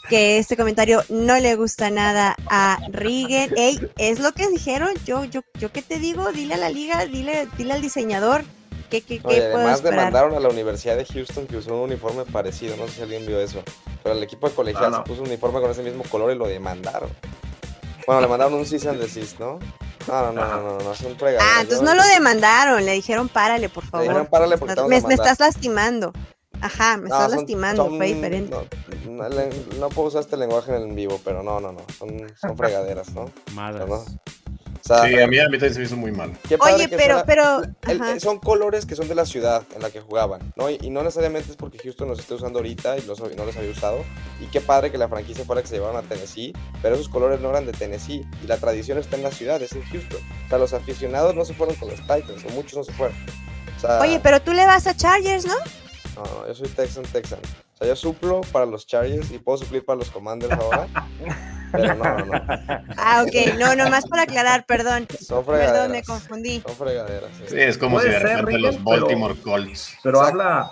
que este comentario no le gusta nada a Rigen. Ey, es lo que dijeron, yo, yo, yo qué te digo, dile a la liga, dile, dile al diseñador. ¿Qué, qué,
Oye,
qué puedo
además
esperar?
demandaron a la Universidad de Houston que usó un uniforme parecido, no sé si alguien vio eso. Pero el equipo de colegial
Ah, no.
se puso un uniforme con ese mismo color y lo demandaron. Bueno, le mandaron un cease and desist, ¿no? No, no, no, no, no, no, es un fregadero.
Ah, entonces no lo demandaron, le dijeron párale, por favor.
dijeron, "Párale porque
me, me
mandar".
estás lastimando. Ajá, me
No,
estás
son-
lastimando,
son-
fue diferente.
No, no, le- no puedo usar este lenguaje en el vivo, pero no, no, no. Son, son fregaderas, ¿no?
Madres.
Sea,
Sí, a mí, a mí también se me hizo muy mal.
Oye, pero,
fuera-
pero,
el- son colores que son de la ciudad en la que jugaban, ¿no? Y, y no necesariamente es porque Houston los esté usando ahorita y los, no los había usado. Y qué padre que la franquicia fuera que se llevaron a Tennessee, pero esos colores no eran de Tennessee. Y la tradición está en la ciudad, es en Houston. O sea, los aficionados no se fueron con los Titans, o muchos no se fueron. O sea,
Oye, pero tú le vas a Chargers, ¿no?
no, no, yo soy Texan, Texan. O sea, yo suplo para los Chargers y puedo suplir para los Commanders ahora. pero no, no, no.
Ah, ok, no, nomás para aclarar, perdón.
Son
Perdón, me confundí.
Son fregaderas. sí.
Sí, es como si de repente
Rigen,
los Baltimore
pero-
Colts.
Pero
Exacto.
habla,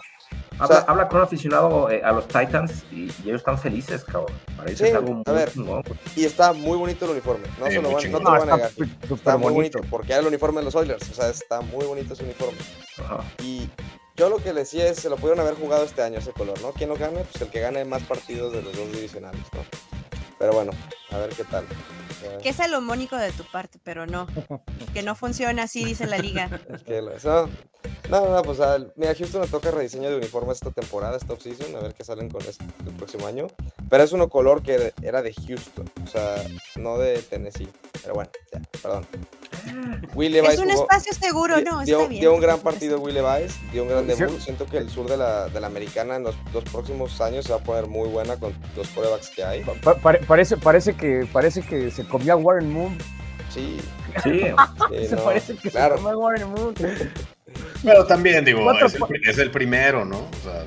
habla,
O sea-
habla con un aficionado eh, a los Titans y, y ellos están felices, cabrón. Parece
Sí,
algo muy
a ver.
chingón.
Y está muy bonito el uniforme. No,
Sí,
se lo van- no te lo van a negar. Está muy
bonito.
bonito, porque era el uniforme de los Oilers. O sea, está muy bonito ese uniforme.
Ajá.
Y yo lo que le decía es, se lo pudieron haber jugado este año ese color, ¿no? ¿Quién lo gane? Pues el que gane más partidos de los dos divisionales, ¿no? Pero bueno, a ver qué tal.
Que es salomónico de tu parte, pero no. Que no funciona así, dice la liga.
No, no, pues al- mira, Houston le toca rediseño de uniformes esta temporada, esta offseason, a ver qué salen con este el próximo año. Pero es uno color que era de Houston, o sea, no de Tennessee. Pero bueno, ya, perdón. Will Levis
Es un
jugó-
espacio seguro, ¿no?
dio,
Está bien.
dio un gran partido Will Levis, dio un gran debut. Siento que el sur de la, de la americana en los, los próximos años se va a poner muy buena con los corebacks que hay.
Pa- pare- parece, parece, que, parece que se comió a Warren Moon.
Sí,
Sí,
sí,
Se
no,
parece que
claro.
se comió a Warren Moon.
Pero también, digo, es el, es el primero, ¿no? O sea,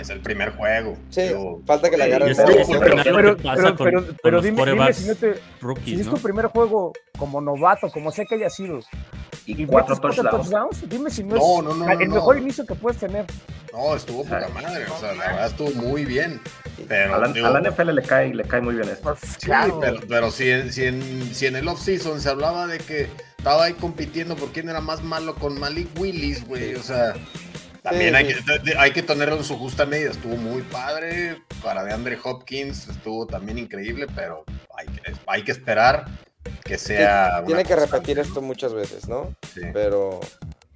es el primer juego.
Sí,
Digo,
falta que le
sí,
agarre
Y
el
ese-
modo.
ese
Pero, pero, dime, dime si, no te, si es
¿no?
tu primer juego como novato, como sea que haya sido,
y
y
cuatro touchdowns.
touchdowns, dime si no,
No,
es
no, no,
el
no,
mejor inicio que puedes tener.
No, estuvo poca madre. O sea, la verdad estuvo muy bien. Pero,
A la,
digo,
a la NFL le cae, le cae muy bien esto.
Sí, pero, pero si, en, si, en, si en el off-season se hablaba de que estaba ahí compitiendo por quién era más malo con Malik Willis, güey, o sea, también hay. Que, hay que tenerlo en su justa medida. Estuvo muy padre, para de Andre Hopkins estuvo también increíble, pero hay que, hay que esperar que sea...
Tiene que repetir esto muchas veces, ¿no?
Sí,
Pero,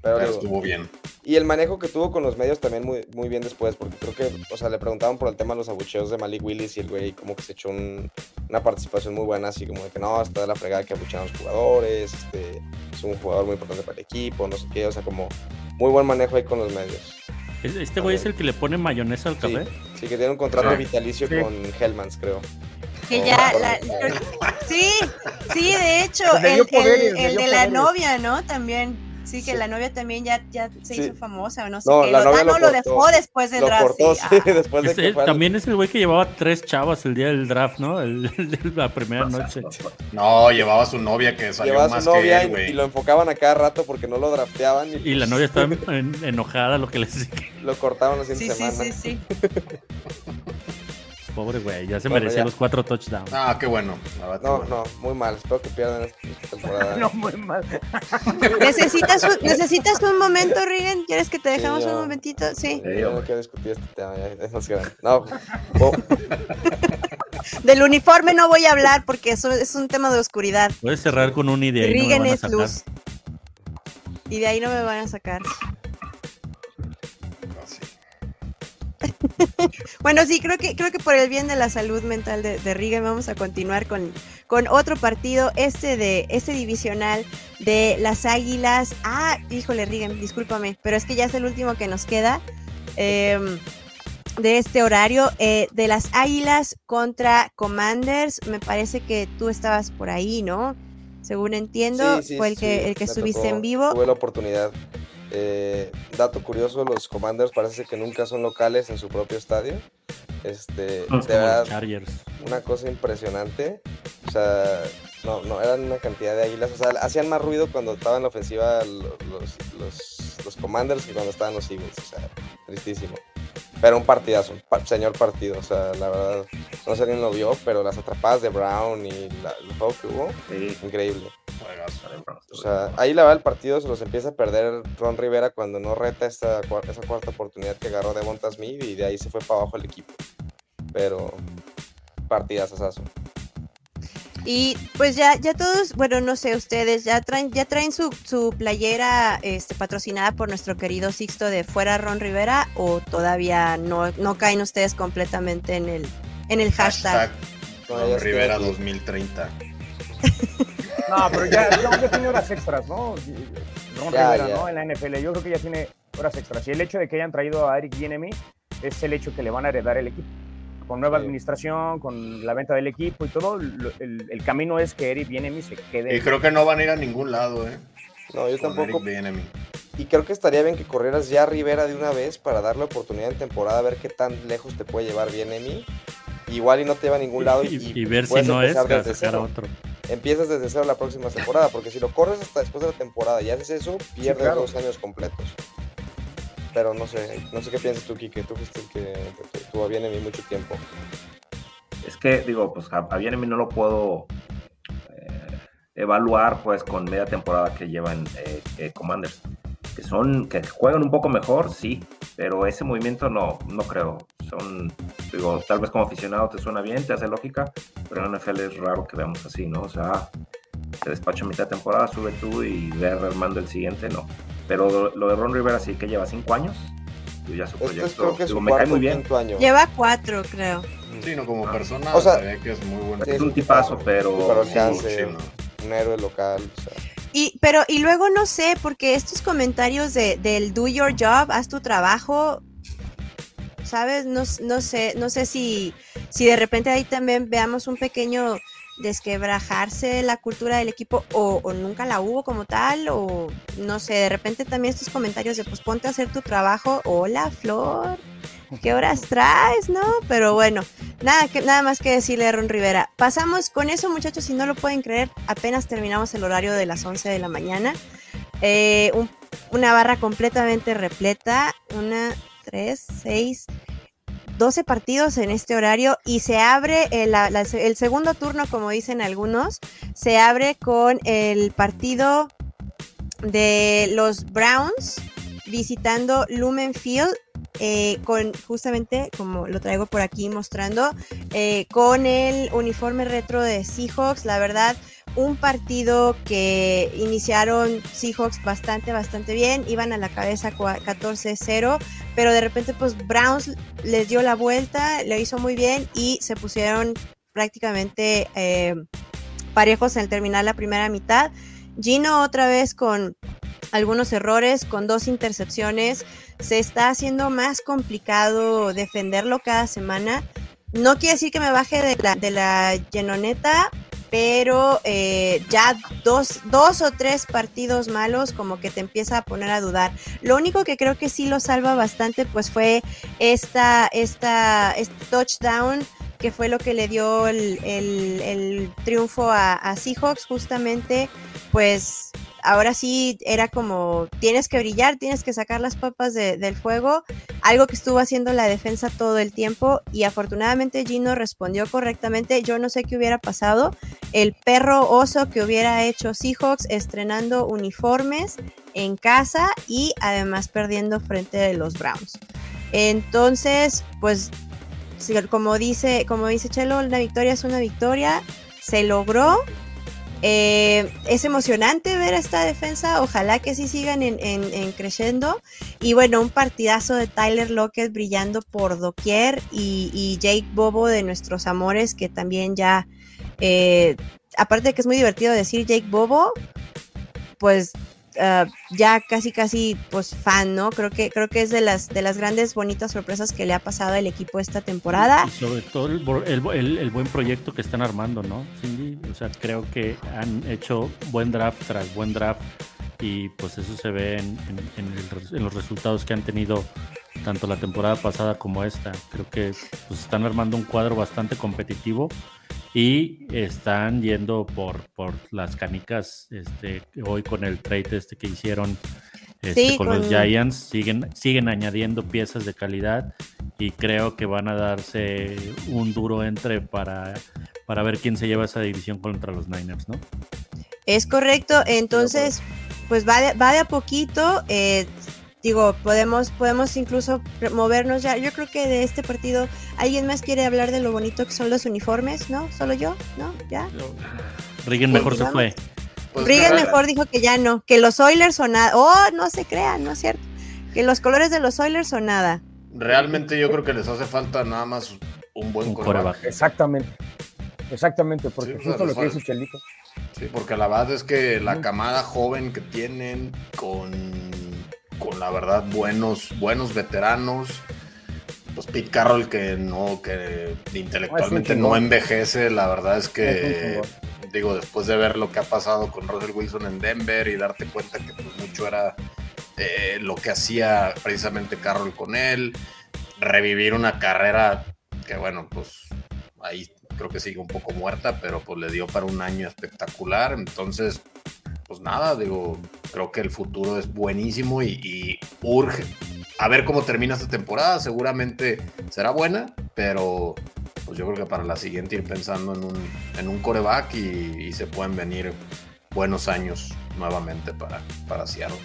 pero,
pero
digo,
estuvo bien.
Y el manejo que tuvo con los medios también muy, muy bien después, porque creo que, o sea, le preguntaban por el tema de los abucheos de Malik Willis y el güey como que se echó un- una participación muy buena, así como de que no, está de la fregada que abuchean a los jugadores, este, es un jugador muy importante para el equipo, no sé qué, o sea, como muy buen manejo ahí con los medios.
¿Es- ¿Este güey es el que le pone mayonesa al café?
sí que tiene un contrato
Sí.
vitalicio
Sí.
con Hellmans, creo.
Que ya, la- sí, sí, de hecho,
Pues
el, el- de la novia, ¿no? También. Sí, que
Sí.
la novia también ya, ya se
Sí.
hizo famosa o no sé
No,
qué.
la
Lo,
novia
ah,
lo
no, lo dejó después del
Lo
draft.
cortó,
sí.
sí,
Ah.
después de
Este,
que
también es el güey que llevaba tres chavas el día del draft, ¿no? El, el la primera noche.
No, llevaba a su novia que salió
Llevaba
más
su novia
que él,
y,
güey.
y lo enfocaban a cada rato porque no lo drafteaban y,
Y la novia estaba en- enojada, lo que les dije.
lo cortaban la siguiente
Sí, sí,
semana.
sí, sí.
Pobre güey, ya se
Bueno,
merecía
ya.
los cuatro touchdowns.
Ah, qué bueno. qué
No,
bueno.
no, muy mal. Espero que pierdan esta temporada.
No, muy mal.
¿Necesitas un, ¿Necesitas un momento, Rigen? ¿Quieres que te dejamos
Sí,
un momentito? Sí.
Sí,
Yo no quiero discutir este tema, ya es más grande. No, oh,
Del uniforme no voy a hablar porque eso es un tema de oscuridad.
Puedes cerrar con un y de ahí no me
Rigen
a
es luz. Y de ahí no me van a sacar. Bueno, sí, creo que, creo que por el bien de la salud mental de, de vamos a continuar con, con otro partido, este de este divisional de las Águilas. Ah, híjole, Rigen, discúlpame, pero es que ya es el último que nos queda em, de este horario. eh, de las Águilas contra Commanders, me parece que tú estabas por ahí, ¿no? Según entiendo,
sí, sí,
fue el que, el que
me
estuviste
tocó,
en vivo.
Tuve la oportunidad. Eh, dato curioso, los Commanders parece que nunca son locales en su propio estadio. Este, de verdad, una cosa impresionante. O sea, no, no, eran una cantidad de águilas. O sea, hacían más ruido cuando estaban en la ofensiva lo- los, los, los Commanders que cuando estaban los Eagles. O sea, tristísimo. Pero un partidazo, un pa- señor partido. O sea, la verdad, no sé quién lo vio, pero las atrapadas de Brown y la- el juego que hubo,
Sí,
increíble.
Juegazo.
O sea, ahí la verdad el partido se los empieza a perder Ron Rivera cuando no reta esta, cua- esa cuarta oportunidad que agarró de Smith y de ahí se fue para abajo el equipo. Pero partidas asazo.
Y pues ya, ya todos, bueno, no sé, ustedes ya traen, ya traen su, su playera este, patrocinada por nuestro querido Sixto de Fuera Ron Rivera o todavía no, no caen ustedes completamente en el, en el hashtag.
Hashtag Ron Rivera
aquí.
2030.
No, pero ya, ya, ya tiene horas extras, ¿no? Ron
Ya,
Rivera,
ya.
¿no? En la NFL. Yo creo que ya tiene horas extras. Y el hecho de que hayan traído a Eric Bienemy es el hecho que le van a heredar el equipo. Con nueva
Sí.
administración, con la venta del equipo y todo, lo- el, el camino es que Eric Bienemy se quede.
Y creo que no van a ir a ningún lado, ¿eh?
No, yo
Con
tampoco.
Eric.
Y creo que estaría bien que corrieras ya a Rivera de una vez para darle oportunidad en temporada a ver qué tan lejos te puede llevar bien Emi. Igual y no te lleva a ningún lado y,
Y, y ver si no es
desde cero.
otro.
Empiezas desde cero la próxima temporada, porque si lo corres hasta después de la temporada y haces eso, pierdes
claro.
dos años completos. Pero no sé, no sé qué piensas tú, Kike. Tú fuiste el que tuvo a bien mucho tiempo.
Es que, digo, pues a, a Bienemi no lo puedo eh, evaluar pues con media temporada que llevan eh, eh, Commanders. Que son, que juegan un poco mejor, sí, pero ese movimiento no, no creo. Son, digo, tal vez como aficionado te suena bien, te hace lógica, pero en NFL es raro que veamos así, ¿no? O sea, te despacho a mitad de temporada, sube tú y ve armando el siguiente, no. Pero lo de Ron Rivera sí que lleva cinco años. Y ya su
Este
proyecto.
es creo que
digo,
su
me cae muy bien.
año.
Lleva cuatro, creo.
Sí, no, como persona,
O sea,
se ve que es muy
Es un tipazo, pero.
Pero
sí,
¿qué hace?
sí, no.
Un héroe local. o sea.
Y, pero, y luego no sé, porque estos comentarios de, del do your job, haz tu trabajo, ¿sabes? No, no sé, no sé si, si de repente ahí también veamos un pequeño desquebrajarse la cultura del equipo o, o nunca la hubo como tal, o no sé, de repente también estos comentarios de pues ponte a hacer tu trabajo, hola Flor, ¿qué horas traes? No, pero bueno, nada, nada más que decirle a Ron Rivera. Pasamos con eso muchachos, si no lo pueden creer, apenas terminamos el horario de las 11 de la mañana. Eh, un- una barra completamente repleta, una, tres, seis, 12 partidos en este horario y se abre el, el segundo turno, como dicen algunos, se abre con el partido de los Browns visitando Lumen Field. Eh, con justamente como lo traigo por aquí mostrando eh, con el uniforme retro de Seahawks la verdad un partido que iniciaron Seahawks bastante bastante bien iban a la cabeza cua- 14-0 pero de repente pues Browns les dio la vuelta, lo hizo muy bien y se pusieron prácticamente eh, parejos al terminar la primera mitad. Gino otra vez con algunos errores, con dos intercepciones, se está haciendo más complicado defenderlo cada semana. No quiere decir que me baje de la, de la llenoneta, pero eh, ya dos, dos o tres partidos malos como que te empieza a poner a dudar. Lo único que creo que sí lo salva bastante pues fue esta, esta, este touchdown que fue lo que le dio el, el- triunfo a, Seahawks justamente pues ahora sí era como tienes que brillar, tienes que sacar las papas de- del fuego, algo que estuvo haciendo la defensa todo el tiempo y afortunadamente Gino respondió correctamente, yo no sé qué hubiera pasado, el perro oso que hubiera hecho Seahawks estrenando uniformes en casa y además perdiendo frente de los Browns. Entonces, pues como dice, como dice Chelo, una victoria es una victoria, se logró. Eh, es emocionante ver esta defensa, ojalá que sí sigan en, en, en creciendo. Y bueno, un partidazo de Tyler Lockett brillando por doquier y, y Jake Bobo de nuestros amores, que también ya, eh, aparte de que es muy divertido decir Jake Bobo, pues ah, ya casi casi pues fan, ¿no? Creo que creo que es de las de las grandes bonitas sorpresas que le ha pasado al equipo esta temporada.
Sobre todo el, el, el- el buen proyecto que están armando, ¿no, Cindy? O sea, creo que han hecho buen draft tras buen draft y pues eso se ve en, en- en los resultados que han tenido tanto la temporada pasada como esta. Creo que pues, están armando un cuadro bastante competitivo y están yendo por, por las canicas este, hoy con el trade este que hicieron este,
Sí,
con, los Giants. Siguen, siguen añadiendo piezas de calidad y creo que van a darse un duro entre para, para ver quién se lleva esa división contra los Niners, ¿no?
Es correcto, entonces pues va de, va de a poquito. eh, digo, podemos, podemos incluso movernos ya. Yo creo que de este partido, ¿alguien más quiere hablar de lo bonito que son los uniformes? ¿No? ¿Solo yo? ¿No? ¿Ya?
Rigen mejor se fue.
Pues que-
mejor dijo que ya no, que los Oilers son nada. Oh, no se crean, no es cierto. Que los colores de los Oilers son nada.
Realmente yo creo que les hace falta nada más un buen quarterback.
Exactamente. Exactamente, porque
Sí,
justo lo que dice. Chelito.
Sí, porque la verdad es que la camada joven que tienen con, con la verdad buenos, buenos veteranos, pues Pete Carroll que no, que intelectualmente no envejece, la verdad es que digo, después de ver lo que ha pasado con Russell Wilson en Denver y darte cuenta que pues mucho era eh, lo que hacía precisamente Carroll con él, revivir una carrera que bueno, pues ahí creo que sigue un poco muerta, pero pues le dio para un año espectacular, entonces pues nada, digo, creo que el futuro es buenísimo y, y urge a ver cómo termina esta temporada, seguramente será buena, pero pues yo creo que para la siguiente ir pensando en un, en un coreback y, y se pueden venir buenos años nuevamente para, para Seattle.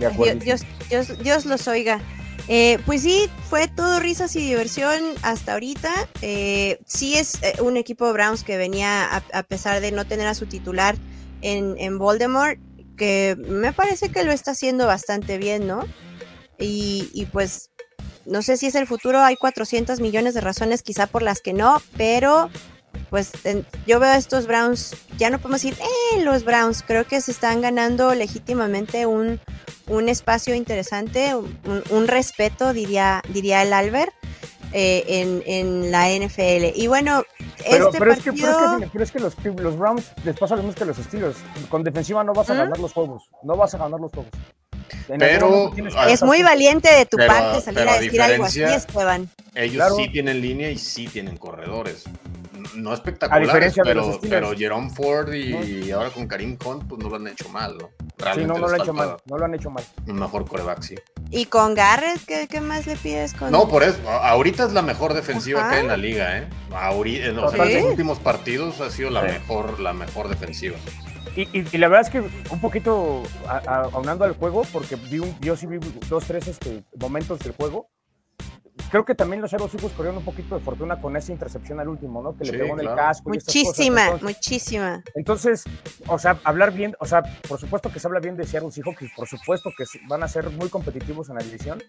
De acuerdo.
Dios, Dios, Dios, Dios los oiga. Eh, pues sí, fue todo risas y diversión hasta ahorita. Eh, sí es eh, un equipo Browns que venía, a, a pesar de no tener a su titular en, en Voldemort, que me parece que lo está haciendo bastante bien, ¿no? Y, y pues no sé si es el futuro, hay 400 millones de razones quizá por las que no, pero pues yo veo a estos Browns, ya no podemos decir, eh, los Browns, creo que se están ganando legítimamente un, un espacio interesante, un, respeto, diría, diría el Albert. Eh, en, en, la NFL. Y bueno,
pero, este pero es que, pero es que, los, los, Browns les pasa lo mismo que los estilos. Con defensiva no vas a ganar los juegos. No vas a ganar los juegos.
pero
es muy valiente de tu parte salir a decir algo así, Esteban.
Ellos sí tienen línea y sí tienen corredores no espectaculares, pero, pero Jerome Ford y ahora con Karim Hunt, pues no lo han hecho mal, ¿no?
sí, no, no lo han hecho mal, no lo han hecho mal.
Un mejor coreback, sí.
¿Y con Garrett qué, qué más le pides? Con...
No, por eso, ahorita es la mejor defensiva que hay en la liga, ¿eh? Ahorita, en los últimos partidos ha sido la mejor, la mejor defensiva.
Y, y, la verdad es que un poquito aunando al juego, porque vi un, yo sí vi dos, tres este, momentos del juego, creo que también los Eagles corrieron un poquito de fortuna con esa intercepción al último, ¿no? Que le pegó en el casco.
Muchísima, muchísima.
Entonces, o sea, hablar bien, o sea, por supuesto que se habla bien de Seattle Seahawks por supuesto que van a ser muy competitivos en la división.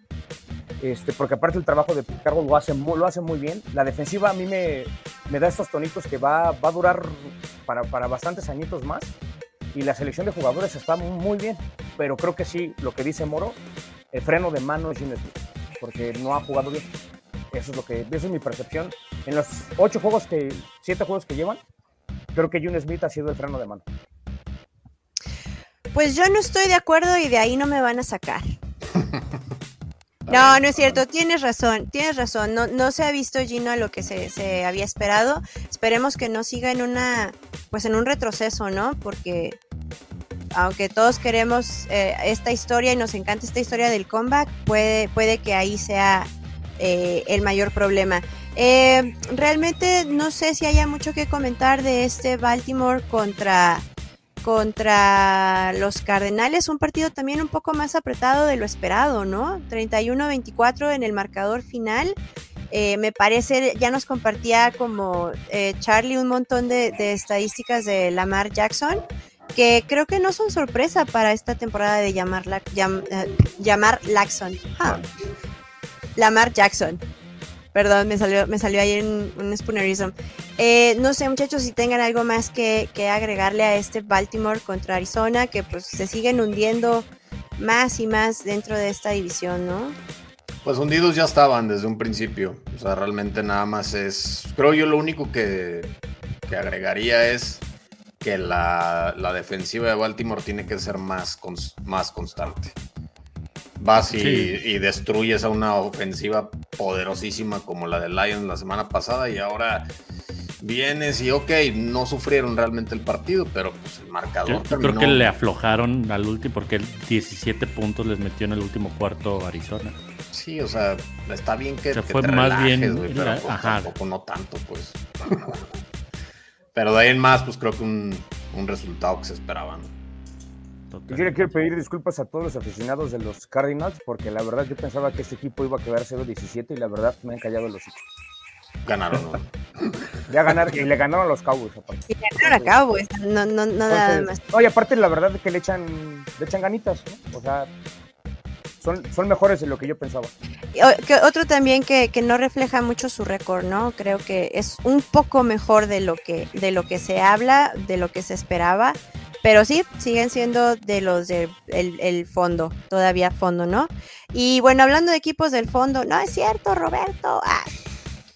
Este, porque aparte el trabajo de Carlos lo hace, muy, lo hace muy bien. La defensiva a mí me, me da estos tonitos que va, va a durar para, para bastantes añitos más. Y la selección de jugadores está muy bien. Pero creo que sí, lo que dice Moro, el freno de mano es Smith porque no ha jugado bien. Eso es lo que, eso es mi percepción. En los ocho juegos que, siete juegos que llevan, creo que June Smith ha sido el freno de mano.
Pues yo no estoy de acuerdo y de ahí no me van a sacar. No, no es cierto, tienes razón, tienes razón, no, no se ha visto Gino a lo que se, se, había esperado. Esperemos que no siga en una, pues en un retroceso, ¿no? Porque aunque todos queremos eh, esta historia y nos encanta esta historia del comeback, puede, puede que ahí sea eh, el mayor problema. Eh, realmente no sé si haya mucho que comentar de este Baltimore contra, contra los Cardenales, un partido también un poco más apretado de lo esperado, ¿no? 31-24 en el marcador final. me parece, ya nos compartía como Charlie un montón de, de estadísticas de Lamar Jackson que creo que no son sorpresa para esta temporada de llamar, eh, llamar Laxon. Lamar Jackson. Perdón, me salió, me salió ahí un, un spoonerism. Eh, no sé, muchachos, si tengan algo más que, agregarle a este Baltimore contra Arizona, que pues se siguen hundiendo más y más dentro de esta división, ¿no?
Pues hundidos ya estaban desde un principio. O sea, realmente nada más es. Creo yo lo único que, que agregaría es que la, defensiva de Baltimore tiene que ser más, más constante. Vas y, destruyes a una ofensiva poderosísima como la de Lions la semana pasada y ahora vienes y ok, no sufrieron realmente el partido, pero pues el marcador.
Yo, creo que le aflojaron al último porque 17 puntos les metió en el último cuarto Arizona.
Sí, o sea, está bien que,
fue más bien,
pero pues, tampoco no tanto, pues. Pero de ahí en más, pues creo que un, resultado que se esperaba.
Yo le quiero pedir disculpas a todos los aficionados de los Cardinals, porque la verdad yo pensaba que este equipo iba a quedar 0-17 y la verdad me han callado los hijos.
Ganaron, ¿no?
ya ganaron, y le ganaron a los Cowboys, aparte.
Y ganaron a Cowboys, no, no, no nada más.
Oye, aparte la verdad es que le echan, le echan ganitas, ¿no? O sea, son, mejores de lo que yo pensaba.
otro también que, no refleja mucho su récord, ¿no? Creo que es un poco mejor de lo que, de lo que se habla, de lo que se esperaba. Pero sí, siguen siendo de los del el fondo, todavía fondo, ¿no? Y bueno, hablando de equipos del fondo, no es cierto, Roberto. Ah,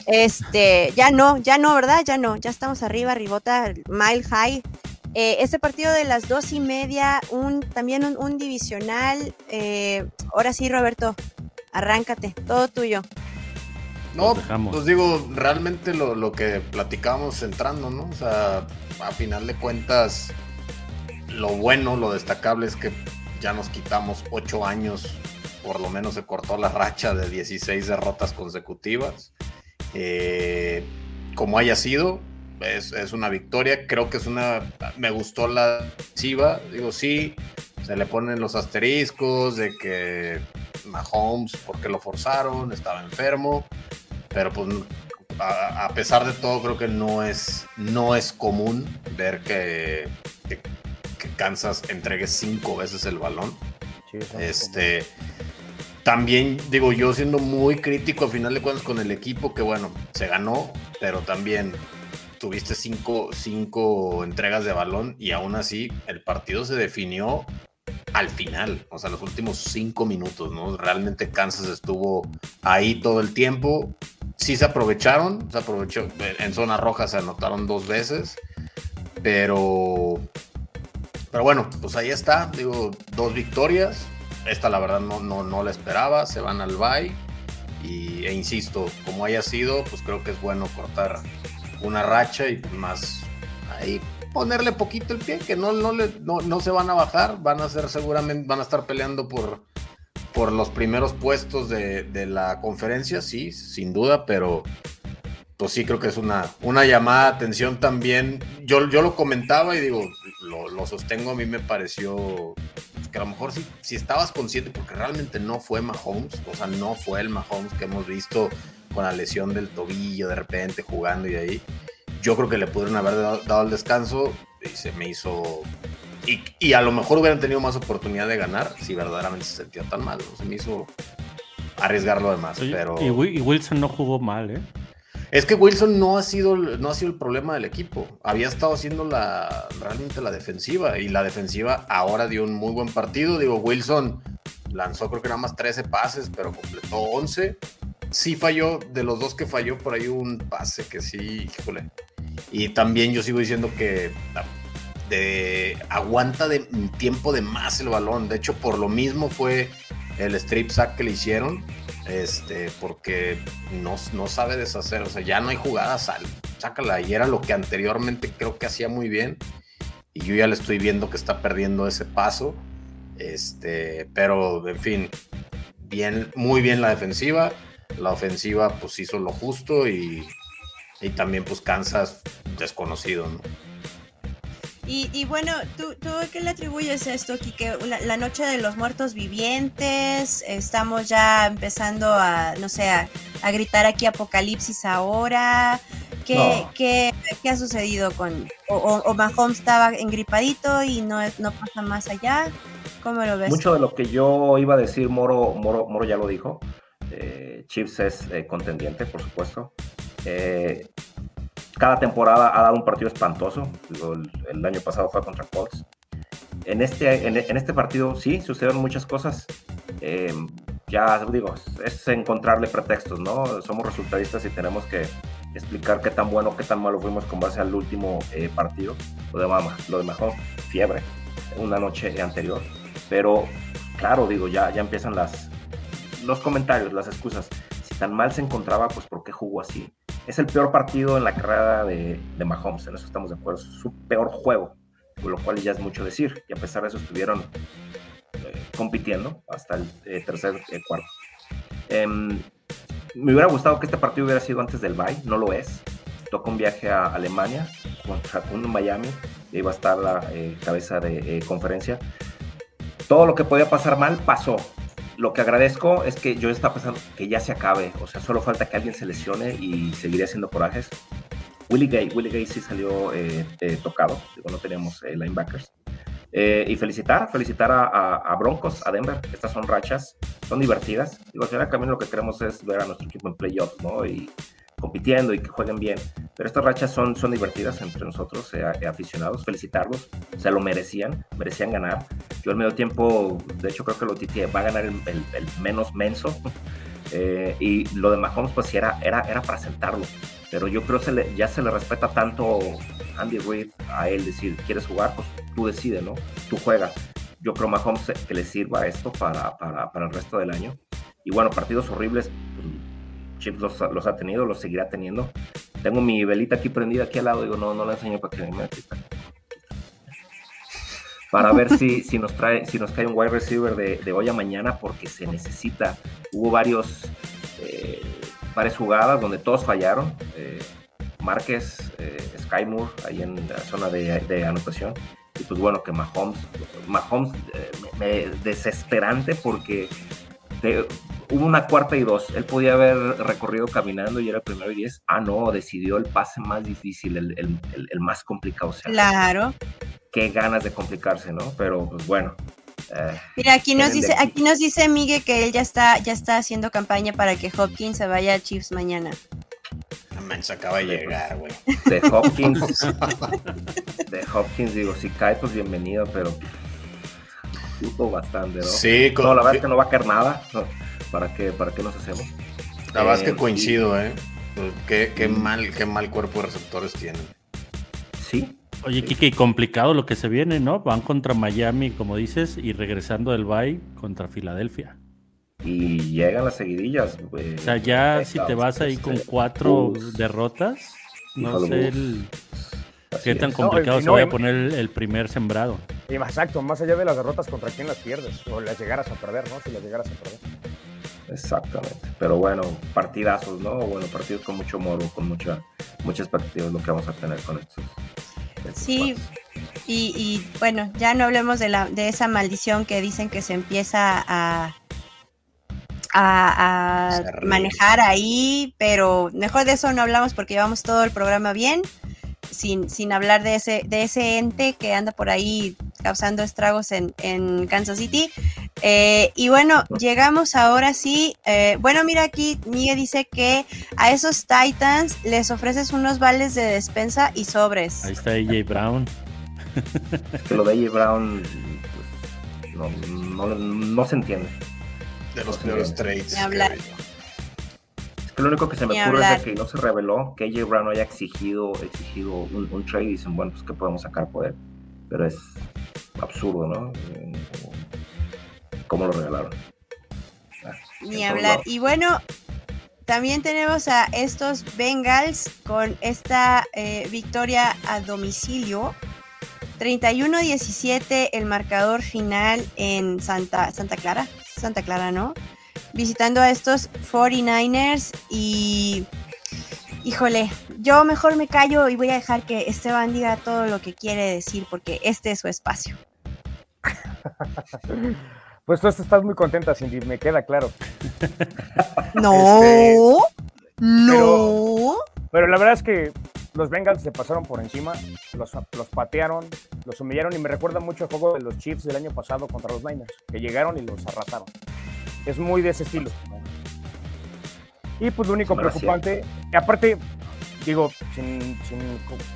este, ya no, ya no, ¿verdad? Ya no, ya estamos arriba, ribota, mile high. Eh, este partido de las dos y media, un, también un, divisional. Eh, ahora sí, Roberto, arráncate, todo tuyo.
No, pues digo, realmente lo, lo, que platicamos entrando, ¿no? O sea, a final de cuentas, lo bueno, lo destacable es que ya nos quitamos ocho años, por lo menos se cortó la racha de 16 derrotas consecutivas. Eh, como haya sido, es, una victoria. Creo que es una. Me gustó la Chiva. Digo, sí, se le ponen los asteriscos de que Mahomes, porque lo forzaron, estaba enfermo. Pero pues a, pesar de todo, creo que no es, no es común ver que, que, que Kansas entregue cinco veces el balón.
Sí,
Este, también digo yo siendo muy crítico a final de cuentas con el equipo que bueno, se ganó, pero también tuviste cinco, cinco entregas de balón y aún así el partido se definió al final, o sea, los últimos cinco minutos, ¿no? Realmente Kansas estuvo ahí todo el tiempo. Sí se aprovecharon, se aprovechó, en zona roja se anotaron dos veces, pero, pero bueno, pues ahí está, digo, dos victorias. Esta la verdad no, no, no la esperaba, se van al bye. Y, e insisto, como haya sido, pues creo que es bueno cortar una racha y más ahí ponerle poquito el pie, que no, no, le, no, no se van a bajar, van a ser seguramente, van a estar peleando por, por los primeros puestos de, de la conferencia, sí, sin duda, pero pues sí creo que es una, una llamada de atención también. Yo, yo lo comentaba y digo, lo, lo sostengo, a mí me pareció que a lo mejor si, si estabas consciente, porque realmente no fue Mahomes, o sea, no fue el Mahomes que hemos visto con la lesión del tobillo de repente jugando y ahí. Yo creo que le pudieron haber dado, el descanso y se me hizo... Y, y, a lo mejor hubieran tenido más oportunidad de ganar si verdaderamente se sentía tan mal. ¿no? Se me hizo arriesgar lo demás.
Oye,
pero...
y Wilson no jugó mal, ¿eh?
Es que Wilson no ha sido no ha sido el problema del equipo. Había estado haciendo la realmente la defensiva y la defensiva ahora dio un muy buen partido. Digo, Wilson lanzó creo que nada más 13 pases, pero completó 11. Sí falló, de los dos que falló, por ahí un pase que sí, híjole. Y también yo sigo diciendo que la- de, aguanta de tiempo de más el balón. De hecho, por lo mismo fue el strip sack que le hicieron este, porque no, no sabe deshacer, o sea, ya no hay jugadas, sal, sácala, y era lo que anteriormente creo que hacía muy bien, y yo ya le estoy viendo que está perdiendo ese paso, este, pero en fin, bien, muy bien la defensiva, la ofensiva pues hizo lo justo y, y también pues Kansas desconocido, ¿no?
Y, y bueno, ¿tú, ¿tú a qué le atribuyes esto, Kike? La, la noche de los muertos vivientes, estamos ya empezando a, no sé, a, a gritar aquí apocalipsis ahora. ¿Qué,
No.
qué, qué ha sucedido con... O, o, o Mahomes estaba engripadito y no, no pasa más allá? ¿Cómo lo ves?
Mucho de lo que yo iba a decir, Moro, Moro, Moro ya lo dijo. Eh, Chiefs es eh, contendiente, por supuesto. Eh, cada temporada ha dado un partido espantoso. El, el año pasado fue contra Colts. En este, en, en este partido sí, sucedieron muchas cosas. Eh, ya digo, es encontrarle pretextos, ¿no? Somos resultadistas y tenemos que explicar qué tan bueno, qué tan malo fuimos con base al último eh, partido. Lo de, lo de Mahomes, fiebre, una noche anterior. Pero, claro, digo, ya, ya empiezan las, los comentarios, las excusas. Si tan mal se encontraba, pues ¿por qué jugó así? Es el peor partido en la carrera de, de Mahomes, en eso estamos de acuerdo. Es su peor juego, con lo cual ya es mucho decir. Y a pesar de eso estuvieron eh, compitiendo hasta el eh, tercer eh, cuarto. Em, me hubiera gustado que este partido hubiera sido antes del bye, no lo es. Toca un viaje a Alemania contra un Miami, iba a estar la cabeza de conferencia. Todo lo que podía pasar mal pasó. Lo que agradezco es que yo estaba pensando que ya se acabe, o sea, solo falta que alguien se lesione y seguiré haciendo corajes. Willie Gay, Willie Gay sí salió eh, eh, tocado, digo, no teníamos eh, linebackers. Eh, y felicitar, felicitar a, a- a Broncos, a Denver. Estas son rachas, son divertidas. Digo, al final también lo que queremos es ver a nuestro equipo en playoffs, ¿no? Y compitiendo y que jueguen bien. Pero estas rachas son, son divertidas entre nosotros, eh, eh, aficionados. Felicitarlos, se lo merecían, merecían ganar. Yo al medio tiempo, de hecho, creo que lo Titi va a ganar el, menos menso. Eh, y lo de Mahomes, pues era, era, era para sentarlo. Pero yo creo que ya se le respeta tanto Andy Reid a él decir, ¿quieres jugar? Pues tú decides, ¿no? Tú juegas. Yo creo Mahomes eh, que le sirva esto para, para, para el resto del año. Y bueno, partidos horribles, Chips los, los ha tenido, los seguirá teniendo. Tengo mi velita aquí prendida aquí al lado, digo, no, no la enseño para que me está. Para ver si, si, nos trae, si nos cae un wide receiver de, de hoy a mañana, porque se necesita. Hubo varios, eh, varias jugadas donde todos fallaron. Eh, Márquez, eh, Sky Moore, ahí en la zona de, de anotación. Y pues bueno, que Mahomes, Mahomes eh, me, me- desesperante porque te- hubo una cuarta y dos. Él podía haber recorrido caminando y era el primero y diez. Ah, no, decidió el pase más difícil, el, el, el, más complicado. O sea,
claro.
Qué ganas de complicarse, ¿no? Pero pues bueno.
Eh, Mira, aquí nos dice, aquí nos dice Miguel que él ya está, ya está haciendo campaña para que Hopkins se vaya a Chiefs mañana.
Se acaba de llegar, güey.
De Hopkins. de Hopkins, digo, si cae, pues bienvenido, pero bastante, ¿no?
Sí,
con... no, la verdad es que no va a caer nada. ¿Para qué, ¿Para qué nos hacemos?
La verdad es que eh, coincido, ¿eh? Pues, qué, qué, mal, qué mal cuerpo de receptores tienen.
Sí.
Oye, Kike, complicado lo que se viene, ¿no? Van contra Miami, como dices, y regresando del Bay contra Filadelfia.
Y llegan las seguidillas,
O sea, ya si te vas ahí con cuatro derrotas, no sé el, qué tan complicado se va a poner el primer sembrado.
Exacto, más allá de las derrotas, ¿contra quién las pierdes? O las llegaras a perder, ¿no? Si las llegaras a perder.
Exactamente. Pero bueno, partidazos, ¿no? Bueno, partidos con mucho moro, con mucha, muchas expectativas lo que vamos a tener con estos.
sí, y, bueno, ya no hablemos de, la, de esa maldición que dicen que se empieza a, a, manejar ahí, pero mejor de eso no hablamos porque llevamos todo el programa bien sin, sin hablar de ese, de ese ente que anda por ahí causando estragos en, Kansas City. Eh, y bueno, llegamos ahora sí. Eh, bueno, mira aquí, Miguel dice que a esos Titans les ofreces unos vales de despensa y sobres.
Ahí está AJ Brown.
Que lo de AJ Brown pues, no, se entiende.
De los peores trades.
Que lo único que se me ocurre es que no se reveló que AJ Brown haya exigido, exigido un, trade y dicen, bueno, pues ¿qué podemos sacar por él? Pero es absurdo, ¿no? ¿Cómo lo regalaron?
Ah, Ni hablar. Y bueno, también tenemos a estos Bengals con esta eh, victoria a domicilio. 31-17 el marcador final en Santa, Santa Clara. Santa Clara, ¿no? Visitando a estos 49ers y híjole, yo mejor me callo y voy a dejar que Esteban diga todo lo que quiere decir porque este es su espacio.
Pues tú estás muy contenta, Cindy, me queda claro.
No, este, no.
Pero, la verdad es que los Bengals se pasaron por encima, los, los, patearon, los humillaron y me recuerda mucho el juego de los Chiefs del año pasado contra los Niners, que llegaron y los arrasaron. Es muy de ese estilo. Y pues lo único preocupante, aparte, digo, sin,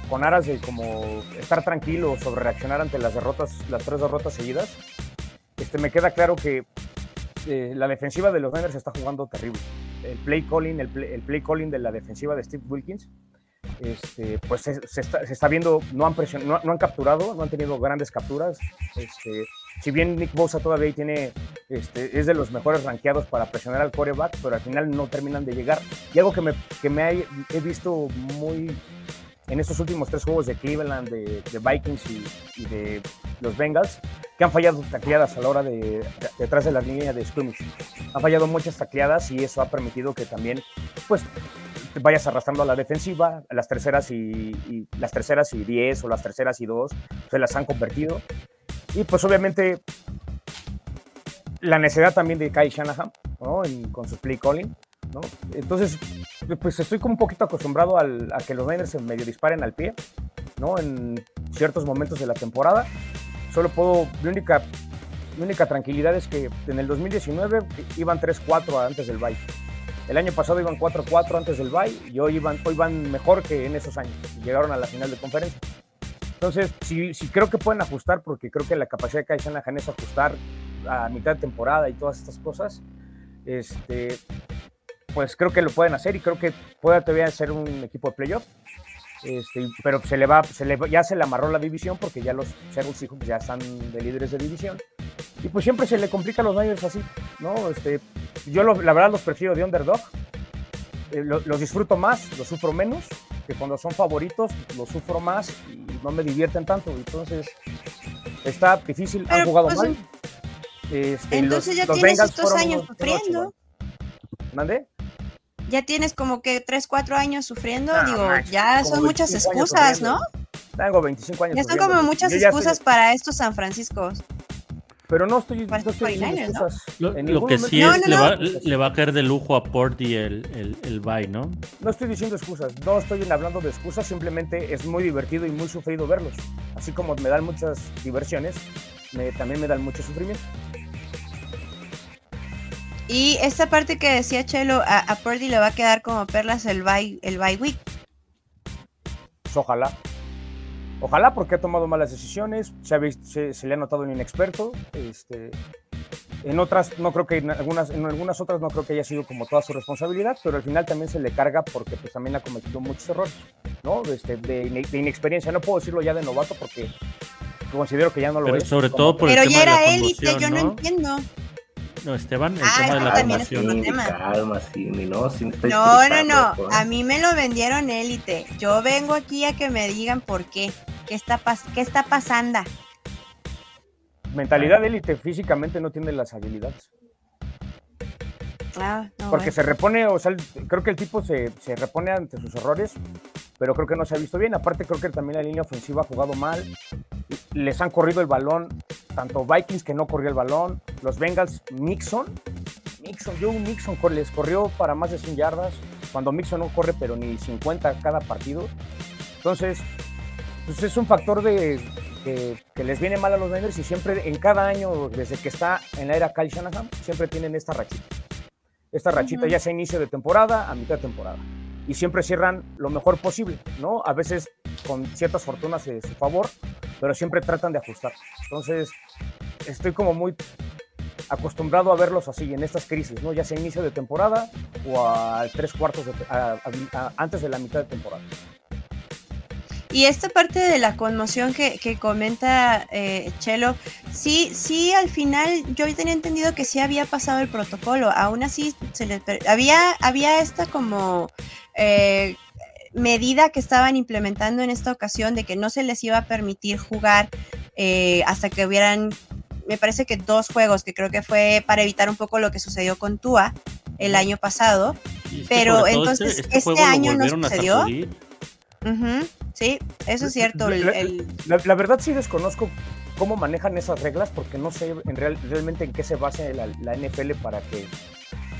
con aras de como estar tranquilo sobre reaccionar ante las derrotas, las tres derrotas seguidas, este, me queda claro que eh, la defensiva de los Niners está jugando terrible. El play calling, el play, el play calling de la defensiva de Steve Wilkins este, pues se, está, viendo, no han, no, han capturado, no han tenido grandes capturas. Este, si bien Nick Bosa todavía tiene, este, es de los mejores rankeados para presionar al coreback, pero al final no terminan de llegar. Y algo que me, que me he visto muy en estos últimos tres juegos de Cleveland, de, Vikings y, de los Bengals, que han fallado tacleadas a la hora de, detrás de la línea de scrimmage. Han fallado muchas tacleadas y eso ha permitido que también, pues, vayas arrastrando a la defensiva, las terceras y, las terceras y 10 o las terceras y 2 se las han convertido. Y pues obviamente la necesidad también de Kai Shanahan ¿no? con su play calling. ¿no? Entonces, pues estoy como un poquito acostumbrado al, a que los Niners se medio disparen al pie, ¿no? En ciertos momentos de la temporada. Solo puedo, mi única, mi única tranquilidad es que en el 2019 iban 3-4 antes del bye. El año pasado iban 4-4 antes del bye y hoy, iban, hoy van mejor que en esos años. Llegaron a la final de conferencia. Entonces, sí, sí creo que pueden ajustar porque creo que la capacidad de Kai Shanahan es ajustar a mitad de temporada y todas estas cosas. Este, pues creo que lo pueden hacer y creo que puede todavía ser un equipo de playoff. Este, pero se le va, se le, ya se le amarró la división porque ya los Seattle hijos ya están de líderes de división. Y pues siempre se le complica a los Niners así, ¿no? Este, yo la verdad los prefiero de underdog. Eh, los disfruto más, los sufro menos, que cuando son favoritos los sufro más y no me divierten tanto. Entonces, está difícil, han jugado pues, mal.
Este, entonces ya tienes estos años sufriendo.
¿Mande?
ya tienes como que 3, 4 años sufriendo, digo, ya son muchas excusas, ¿no?
Tengo 25 años.
Ya son como muchas excusas para estos San Franciscos.
Pero no estoy, no estoy diciendo
49ers, ¿no?
excusas.
Lo,
En
lo
ningún
que
momento-
sí es,
no,
le,
no.
va, le va a caer de lujo a Porty el, el, el bye, ¿no?
No estoy diciendo excusas, no estoy hablando de excusas, simplemente es muy divertido y muy sufrido verlos. Así como me dan muchas diversiones, me- también me dan mucho sufrimiento.
Y esta parte que decía Chelo, a, a Purdy le va a quedar como perlas el bye, el bye week.
Pues ojalá. Ojalá porque ha tomado malas decisiones, se, ha vis- se- se le ha notado un inexperto. Este, en otras, no creo que en algunas, en algunas otras no creo que haya sido como toda su responsabilidad, pero al final también se le carga porque pues, también ha cometido muchos errores, ¿no? Este, de, ine- de inexperiencia. No puedo decirlo ya de novato porque considero que ya no lo
Pero
es.
sobre todo por el
Pero
tema
ya
de la
era élite, yo no
¿no?
entiendo.
No, Esteban, el
Ah,
tema de la
calma, Cindy, no,
No, no. A mí me lo vendieron élite. Yo vengo aquí a que me digan por qué. ¿Qué está, pas qué está pasando?
Mentalidad de élite físicamente no tiene las habilidades.
Ah, no,
Porque
bueno.
se repone, o sea, creo que el tipo se, se repone ante sus errores, pero creo que no se ha visto bien. Aparte, creo que también la línea ofensiva ha jugado mal. Les han corrido el balón, tanto Vikings que no corrió el balón, los Bengals, Mixon, Mixon, Joe Mixon cor- les corrió para más de 100 yardas, cuando Mixon no corre, pero ni 50 cada partido. Entonces, pues es un factor de que, que les viene mal a los Niners y siempre, en cada año, desde que está en la era Kyle Shanahan, siempre tienen esta rachita esta rachita, ya sea inicio de temporada, a mitad de temporada. Y siempre cierran lo mejor posible, ¿no? A veces con ciertas fortunas de su favor, pero siempre tratan de ajustar. Entonces, estoy como muy acostumbrado a verlos así, en estas crisis, ¿no? Ya sea inicio de temporada o a tres cuartos de, a- a- a- antes de la mitad de temporada.
Y esta parte de la conmoción que, que comenta eh, Chelo, sí, sí, al final yo tenía entendido que sí había pasado el protocolo, aún así se les había, había esta como eh, medida que estaban implementando en esta ocasión de que no se les iba a permitir jugar eh, hasta que hubieran, me parece que dos juegos, que creo que fue para evitar un poco lo que sucedió con Tua el año pasado. Pero
todo
entonces, este
lo
año no sucedió. Sí, eso es cierto.
La-
el-
La, la verdad sí desconozco cómo manejan esas reglas porque no sé en real- realmente en qué se basa la, la NFL para que,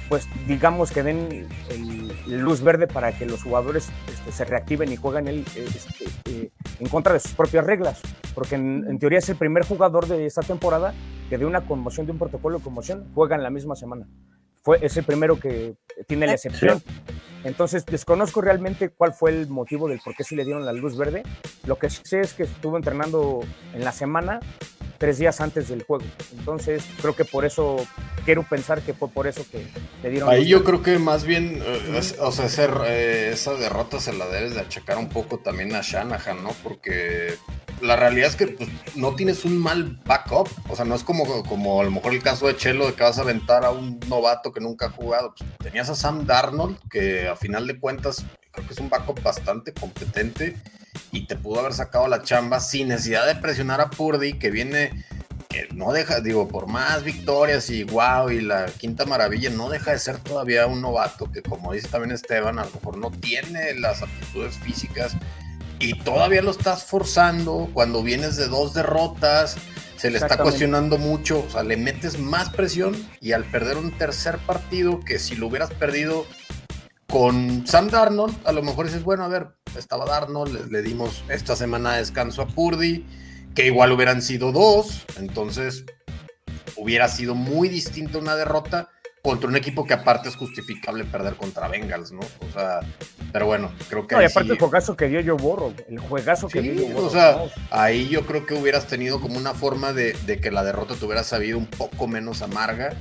pues digamos que den el, luz verde para que los jugadores este, se reactiven y jueguen el, este, eh, en contra de sus propias reglas. Porque en, en teoría es el primer jugador de esta temporada que de una conmoción, de un protocolo de conmoción, juega en la misma semana. Fue, es el primero que tiene la excepción. Entonces, desconozco realmente cuál fue el motivo del por qué sí le dieron la luz verde. Lo que sí sé es que estuvo entrenando en la semana, tres días antes del juego. Entonces, creo que por eso, quiero pensar que fue por eso que le dieron
Ahí
luz
yo
verde.
creo que más bien, eh, es- o sea, ese, eh, esa derrota se la debes de achacar un poco también a Shanahan, ¿no? Porque la realidad es que pues, no tienes un mal backup, o sea, no es como, como a lo mejor el caso de Chelo de que vas a aventar a un novato que nunca ha jugado. Pues, tenías a Sam Darnold, que a final de cuentas creo que es un backup bastante competente y te pudo haber sacado la chamba sin necesidad de presionar a Purdy, que viene que no deja, digo, por más victorias y wow y la quinta maravilla, no deja de ser todavía un novato que como dice también Esteban, a lo mejor no tiene las aptitudes físicas y todavía lo estás forzando cuando vienes de dos derrotas, se le está cuestionando mucho, o sea, le metes más presión y al perder un tercer partido que si lo hubieras perdido con Sam Darnold, a lo mejor dices, bueno, a ver, estaba Darnold, le, le dimos esta semana de descanso a Purdy, que igual hubieran sido dos, entonces hubiera sido muy distinta una derrota contra un equipo que aparte es justificable perder contra Bengals, ¿no? O sea, pero bueno, creo que
No, y aparte
sí-
el juegazo que dio yo borro, el juegazo que
Sí,
dio yo borro.
o sea,
¿no?
ahí yo creo que hubieras tenido como una forma de, de que la derrota te hubiera sabido un poco menos amarga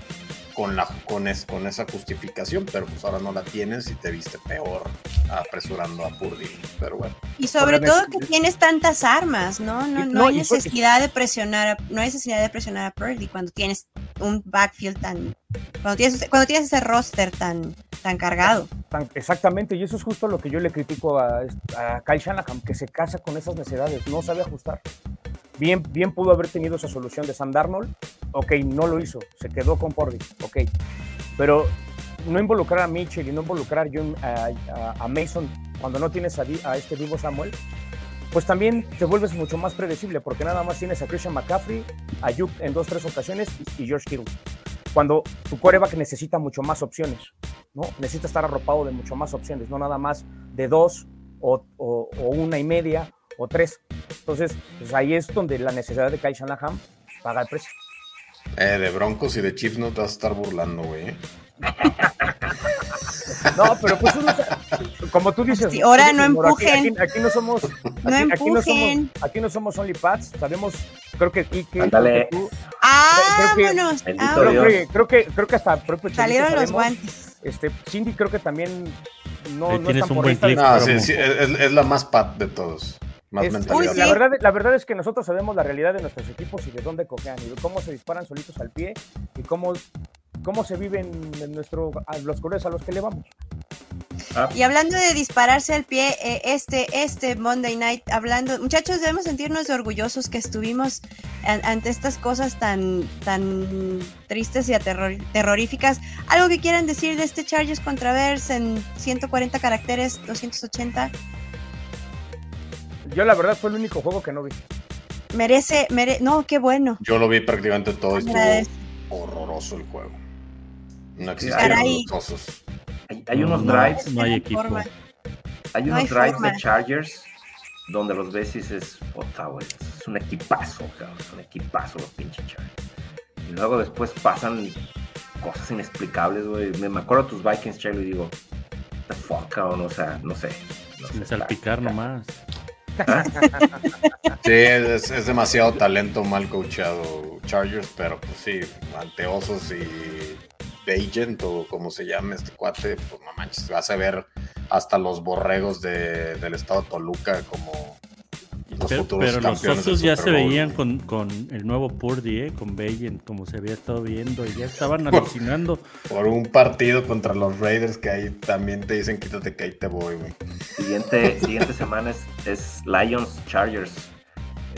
con, la, con, es- con esa justificación, pero pues ahora no la tienes y te viste peor apresurando a Purdy. Pero bueno,
Y sobre todo que tienes tantas armas, ¿no? No, no
no,
hay necesidad de presionar, a- no hay necesidad de presionar a Purdy cuando tienes un backfield tan, cuando tienes, cuando tienes ese roster tan, tan cargado.
Exactamente, y eso es justo lo que yo le critico a, a Kyle Shanahan, que se casa con esas necesidades, no sabe ajustar. Bien, bien pudo haber tenido esa solución de Sam Darnold, ok, no lo hizo, se quedó con Purdy, ok, pero no involucrar a Mitchell y no involucrar a, a- a Mason cuando no tienes a, a este Divo Samuel, pues también te vuelves mucho más predecible, porque nada más tienes a Christian McCaffrey, a Yuke en dos, tres ocasiones y, George Kittle. Cuando tu coreback necesita mucho más opciones, ¿no? Necesita estar arropado de mucho más opciones, no nada más de dos o una y media o tres. Entonces, pues ahí es donde la necesidad de Kyle Shanahan paga el precio.
Eh, de Broncos y de Chiefs no te vas a estar burlando, güey. ¿eh?
No, pero pues uno- como tú dices,
Sí, ahora no
Moro, aquí-
empujen.
Aquí, aquí no somos, aquí,
No
aquí no somos,
empujen.
aquí no somos only pads, sabemos, creo que Ike,
Ándale.
creo
¡Ah,
creo que-
vámonos! Ah,
creo
Dios.
que, creo que, creo que hasta propio
Salieron los
sabemos,
guantes.
Este, Cindy creo que también no, no es tan
un buen
porrista de-
clip.
No, sí, sí, es, es la más pat de todos. Más
Es-
mentalidad.
Uy,
la,
sí.
verdad, la verdad es que nosotros sabemos la realidad de nuestros equipos y de dónde cojean y de cómo se disparan solitos al pie y cómo, cómo se viven en nuestro, a los colores a los que le vamos.
Ah,
Y hablando de dispararse al pie, eh, este, este Monday Night, hablando, muchachos, debemos sentirnos orgullosos que estuvimos an- ante estas cosas tan, tan tristes y aterror- terroríficas. Algo que quieran decir de este Chargers contra Bears en 140 caracteres, 280.
Yo la verdad fue el único juego que no vi.
Merece, mere no, qué bueno.
Yo lo vi prácticamente todo y estuvo
Agradezco.
horroroso el juego. No existieron los osos.
hay, hay unos
No,
drives,
no hay equipo.
forma.
hay
no
unos
hay
drives
forma.
de Chargers donde los ves y dices, puta, güey, es un equipazo, cabrón, es un equipazo los pinches Chargers. Y luego después pasan cosas inexplicables, güey. Me, me acuerdo de tus Vikings, Chelo, y digo, the fuck, cabrón, o sea, no sé. No
Sin
sé,
salpicar
está-
nomás.
Sí, es, demasiado talento mal coachado Chargers, pero pues sí, ante osos y Agent o como se llame este cuate, pues no manches, vas a ver hasta los borregos de- del estado de Toluca como los
Pero,
futuros
pero los osos ya se veían con, con el nuevo Purdy, ¿eh? con Bayen, como se había estado viendo, y ya estaban alucinando.
Por un partido contra los Raiders que ahí también te dicen quítate que ahí te voy, güey.
Siguiente, siguiente semana es, es Lions Chargers.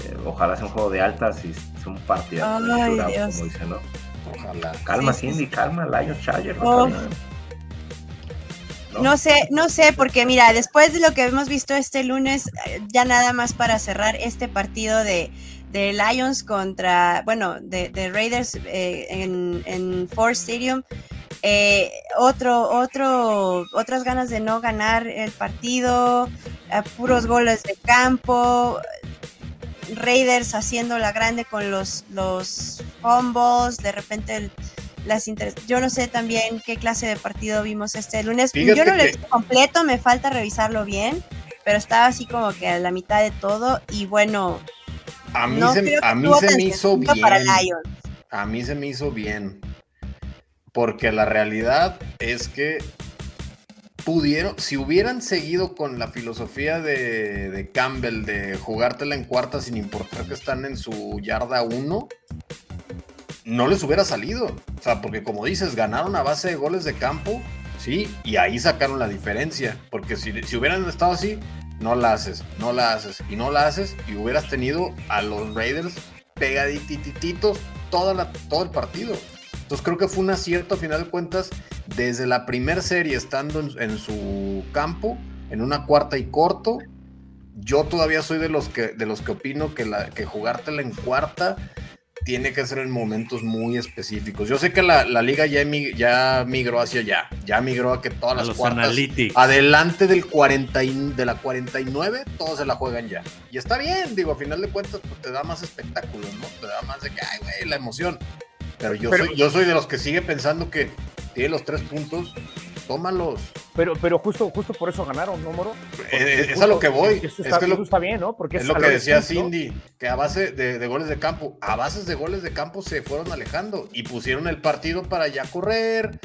Eh, ojalá sea un juego de altas y sea un partido.
Ay, Dios.
como dicen, ¿no?
Ojalá.
Calma, Cindy, calma, Lions Chargers. no
Oh. No. Sé, no sé, porque mira, después de lo que hemos visto este lunes, eh, ya nada más para cerrar este partido de, de Lions contra, bueno, de, de Raiders eh, en, en Ford Stadium, eh, otro, otro, otras ganas de no ganar el partido, puros goles de campo, Raiders haciendo la grande con los, los fumbles, de repente el- las inter- yo no sé también qué clase de partido vimos este lunes.
Fíjate
yo no lo he
que-
visto completo, me falta revisarlo bien, pero estaba así como que a la mitad de todo y bueno,
A mí
no
se, a mí se me hizo bien.
para Lions.
A mí se me hizo bien. Porque la realidad es que pudieron, si hubieran seguido con la filosofía de, de Campbell de jugártela en cuarta sin importar que están en su yarda 1, no les hubiera salido. O sea, porque como dices, ganaron a base de goles de campo, sí, y ahí sacaron la diferencia. Porque si, si hubieran estado así, no la haces, no la haces, y no la haces, y hubieras tenido a los Raiders pegaditititos toda la, todo el partido. Entonces creo que fue un acierto a final de cuentas desde la primer serie estando en, en su campo, en una cuarta y corto. Yo todavía soy de los que, de los que opino que, la, que jugártela en cuarta tiene que ser en momentos muy específicos. Yo sé que la, la liga ya, migró hacia allá, ya migró a que todas
A
las
los
cuartas
analytics.
adelante del 40 y- de la 49, todos se la juegan ya. Y está bien, digo, a final de cuentas, pues te da más espectáculo, ¿no? Te da más de que, ay, güey, la emoción. Pero yo,
Pero-
soy, yo soy de los que sigue pensando que tiene los tres puntos, tómalos.
Pero, pero justo, justo por eso ganaron, ¿no, Moro?
Eh, es
justo-
a lo que voy.
Eso
Es
está,
que lo-
eso está bien, ¿no? Porque
Es
es
lo que
de
decía. Cindy, que a base de, de goles de campo, a bases de goles de campo se fueron alejando y pusieron el partido para ya correr,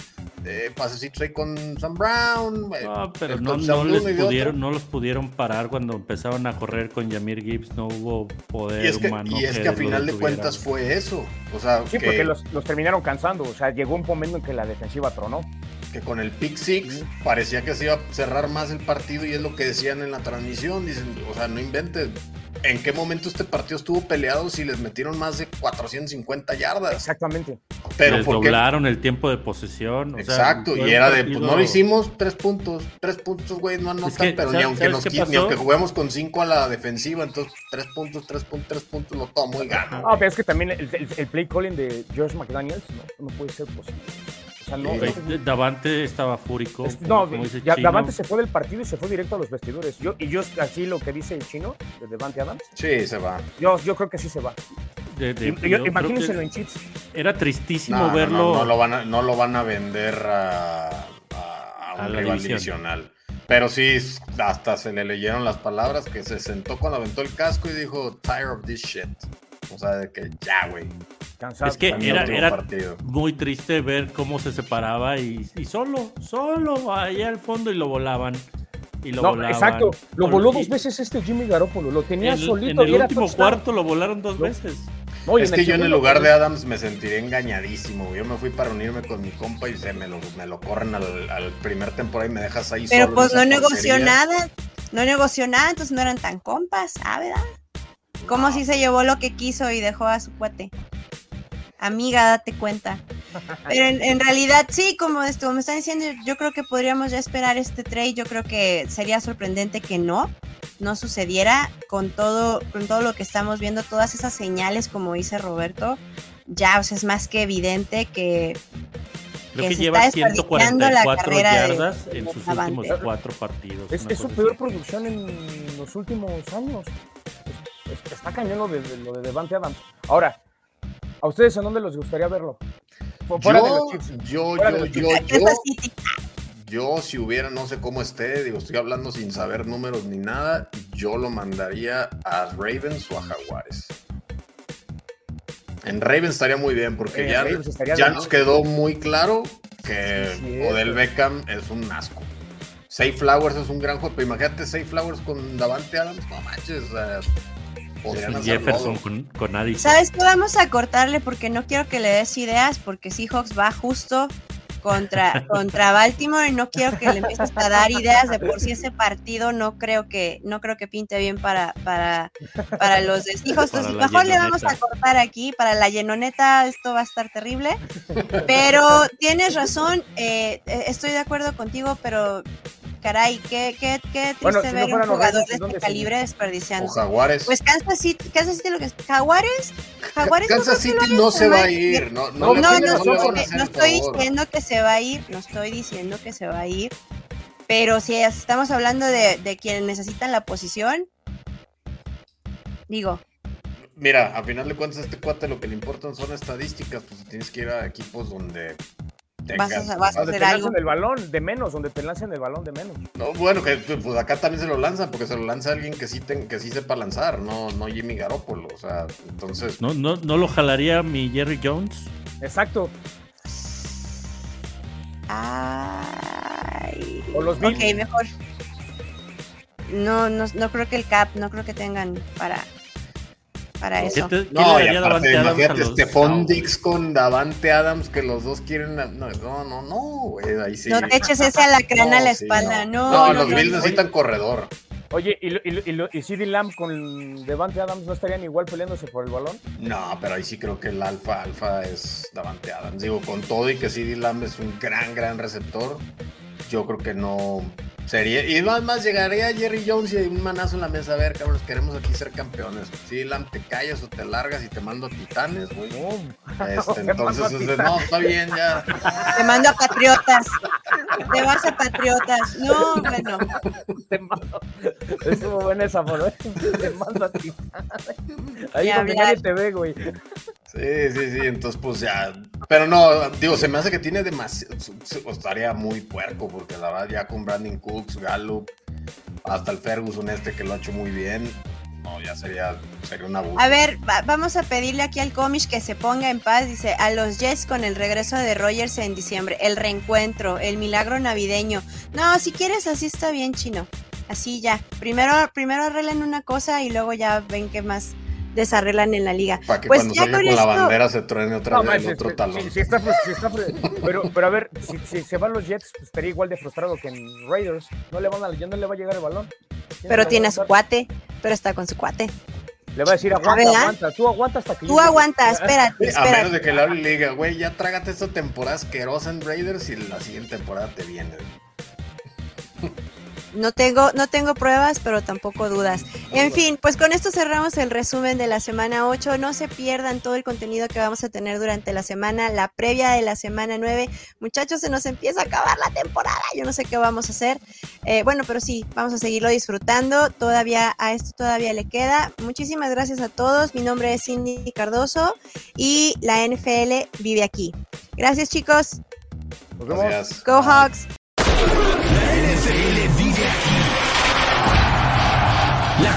eh, pasecitos ahí con Sam Brown. eh,
No, pero no, no les pudieron, no los pudieron parar cuando empezaron a correr con Yamir Gibbs, no hubo poder
Y es que,
humano.
y es que a final de cuentas fue eso. O sea,
Sí,
que,
porque los, los terminaron cansando. O sea, llegó un momento en que la defensiva tronó.
Que con el pick six parecía que se iba a cerrar más el partido y es lo que decían en la transmisión. Dicen, o sea, no inventes. ¿en qué momento este partido estuvo peleado si les metieron más de 450 yardas?
Exactamente.
Pero
Les
porque
doblaron el tiempo de posesión. o
Exacto, y era de, pues no lo hicimos, tres puntos, tres puntos, güey, no anotan,
que,
pero ni
¿sabes-
aunque, nos, ni aunque juguemos con cinco a la defensiva, entonces tres puntos, tres puntos, tres puntos, lo tomo y gano.
Ah, pero es que también el, el- el play calling de George McDaniels no, no puede ser posible. Sea, no.
Eh, Davante estaba fúrico.
es- no,
como dice
ya,
Chino.
Davante se fue del partido y se fue directo a los vestidores. Yo, y yo, así lo que dice el chino de Devante Adams,
Sí, se va.
yo, yo creo que sí se va.
De- de-
Y-
yo
imagínenselo en chips.
Era tristísimo
No,
verlo.
no, no lo van a, no lo van a vender a, a- a
A
un
la
rival
división.
divisional. Pero sí, hasta se le leyeron las palabras que se sentó cuando aventó el casco y dijo, tired of this shit. O sea, de que ya, güey.
Es que
mi
era, era muy triste ver cómo se separaba y, y solo, solo, allá al fondo y lo volaban. Y lo
No,
volaban.
exacto. Lo voló dos veces este Jimmy Garoppolo. Lo tenía
En,
solito.
en el último cuarto lo volaron dos
No.
veces.
No,
es que yo en el lugar de. Adams me sentiré engañadísimo. Yo me fui para unirme con mi compa y se me lo, me lo corren al, al primer temporada y me dejas ahí
Pero
solo
pues no negoció nada. No negoció nada, entonces no eran tan compas, ¿ah, verdad? ¿Cómo
No.
si se llevó lo que quiso y dejó a su cuate? Amiga, date cuenta. Pero en, en realidad sí, como, esto, como están diciendo, yo creo que podríamos ya esperar este trade. Yo creo que sería sorprendente que no, no sucediera con todo, con todo lo que estamos viendo, todas esas señales, como dice Roberto. Ya, o sea, es más que evidente que
Creo
Que
que
se
lleva
está desperdiciando la
144
carrera de-
yardas en
de
sus
Davante.
últimos cuatro partidos.
Es, su peor
así.
producción en los últimos años. Es- es- está cañón lo de, de- lo de Devante Adams. Ahora, ¿a ustedes en dónde les gustaría verlo? De
Yo,
los
yo, yo,
los
yo, yo, si hubiera, no sé cómo esté, digo, estoy hablando sin saber números ni nada, yo lo mandaría a Ravens o a Jaguares. En Ravens estaría muy bien, porque ya, ya
bien.
nos quedó muy claro que
Sí, cierto.
Odell Beckham es un asco. Safe Flowers es un gran juego, pero imagínate Safe Flowers con Davante Adams, no manches, o sea,
Es
podrían
Jefferson con, con Addison.
¿Sabes qué? Vamos a cortarle porque no quiero que le des ideas porque Seahawks va justo contra, contra Baltimore y no quiero que le empieces a dar ideas. De por sí ese partido no creo que no creo que pinte bien para para, para los de Seahawks.
Para
entonces mejor le vamos a cortar aquí. Para la llenoneta esto va a estar terrible. Pero tienes razón eh, eh, estoy de acuerdo contigo pero caray qué qué qué triste
Bueno, si no
ver un
fueran los
jugador de
¿dónde
este calibre
O
desperdiciando
Jaguares.
pues Kansas City, Kansas City lo que es Jaguares, Jaguares no
Kansas City no
hagan
se va a ir. No, no,
No, no,
no
no, no estoy diciendo que se va a ir, no estoy diciendo que se va a ir, pero si estamos hablando de, de quienes necesitan la posición, digo,
Mira, a final de cuentas, a este cuate lo que le importan son estadísticas, pues tienes que ir a equipos donde
Vas a- vas a
Donde
hacer
te
algo.
lancen el balón de menos, donde te lancen el balón de menos.
No, bueno, que pues acá también se lo lanzan, porque se lo lanza alguien que sí, ten- que sí sepa lanzar, no, no Jimmy Garoppolo, o sea, entonces...
¿No, no, ¿No lo jalaría mi Jerry Jones?
Exacto.
ay,
O los Bills.
ok, mejor. No, no, no creo que el cap, no creo que tengan para, para
¿Qué
eso.
te- qué
No,
le
aparte,
Davante
imagínate,
los
Stephon? Dix con Davante Adams, que los dos quieren... No, no, no, no, güey, ahí sí.
No te eches ese alacrán a la
sí,
espalda, no.
No,
no,
los
no,
Bills
no.
necesitan corredor.
Oye, ¿y, lo- y, lo- y, lo- y CD Lamb con Devante Adams no estarían igual peleándose por el balón?
No, pero ahí sí creo que el alfa alfa es Davante Adams. Digo, con todo y que CD Lamb es un gran, gran receptor, yo creo que no sería. Y más, más llegaría Jerry Jones y un manazo en la mesa. A ver, cabrones, queremos aquí ser campeones. CD Lamb, te callas o te largas y te mando a Titanes, güey. Este, entonces,
Titanes.
no, está bien, ya.
Te mando a Patriotas. Te vas a Patriotas. No, bueno.
Te mando. Estuvo buena esa. ¿eh? Te mando a ti. Ahí donde nadie te ve, güey.
Sí, sí, sí, entonces pues ya. Pero no, digo, se me hace que tiene demasiado. Estaría muy puerco, porque la verdad, ya con Brandon Cooks, Gallup, hasta el Ferguson este que lo ha hecho muy bien. No, ya sería, sería una abuso.
A ver, va- vamos a pedirle aquí al Comish que se ponga en paz. Dice, a los Jets con el regreso de Rogers en diciembre, el reencuentro, el milagro navideño. No, si quieres así está bien, chino. Así ya. Primero, primero arreglan una cosa y luego ya ven qué más desarreglan en la liga.
Para que
pues
cuando
ya
salga
con
con la
esto-
bandera se truene otra
No,
vez
manches,
el otro talón.
si- si está frus- si está fru- pero, pero a ver, si, si se van los Jets, pues, estaría igual de frustrado que en Raiders. No le van a, ya no le va a llegar el balón. ¿Quién se
Pero tiene a su cuate, pero está con su cuate.
Le va a decir, aguanta,
ver, ¿ah?
aguanta, tú aguanta hasta que
Tú
yo-
aguanta, espérate,
A menos de que le hable y le diga, güey, ya trágate esta temporada asquerosa en Raiders y la siguiente temporada te viene.
No tengo, no tengo pruebas, pero tampoco dudas. En fin, pues con esto cerramos el resumen de la semana 8. No se pierdan todo el contenido que vamos a tener durante la semana, la previa de la semana 9. Muchachos, se nos empieza a acabar la temporada. Yo no sé qué vamos a hacer. Eh, bueno, pero sí, vamos a seguirlo disfrutando. Todavía a esto todavía le queda. Muchísimas gracias a todos. Mi nombre es Cindy Cardoso y la NFL vive aquí. Gracias, chicos.
Nos vemos.
Gracias.
Go Hawks.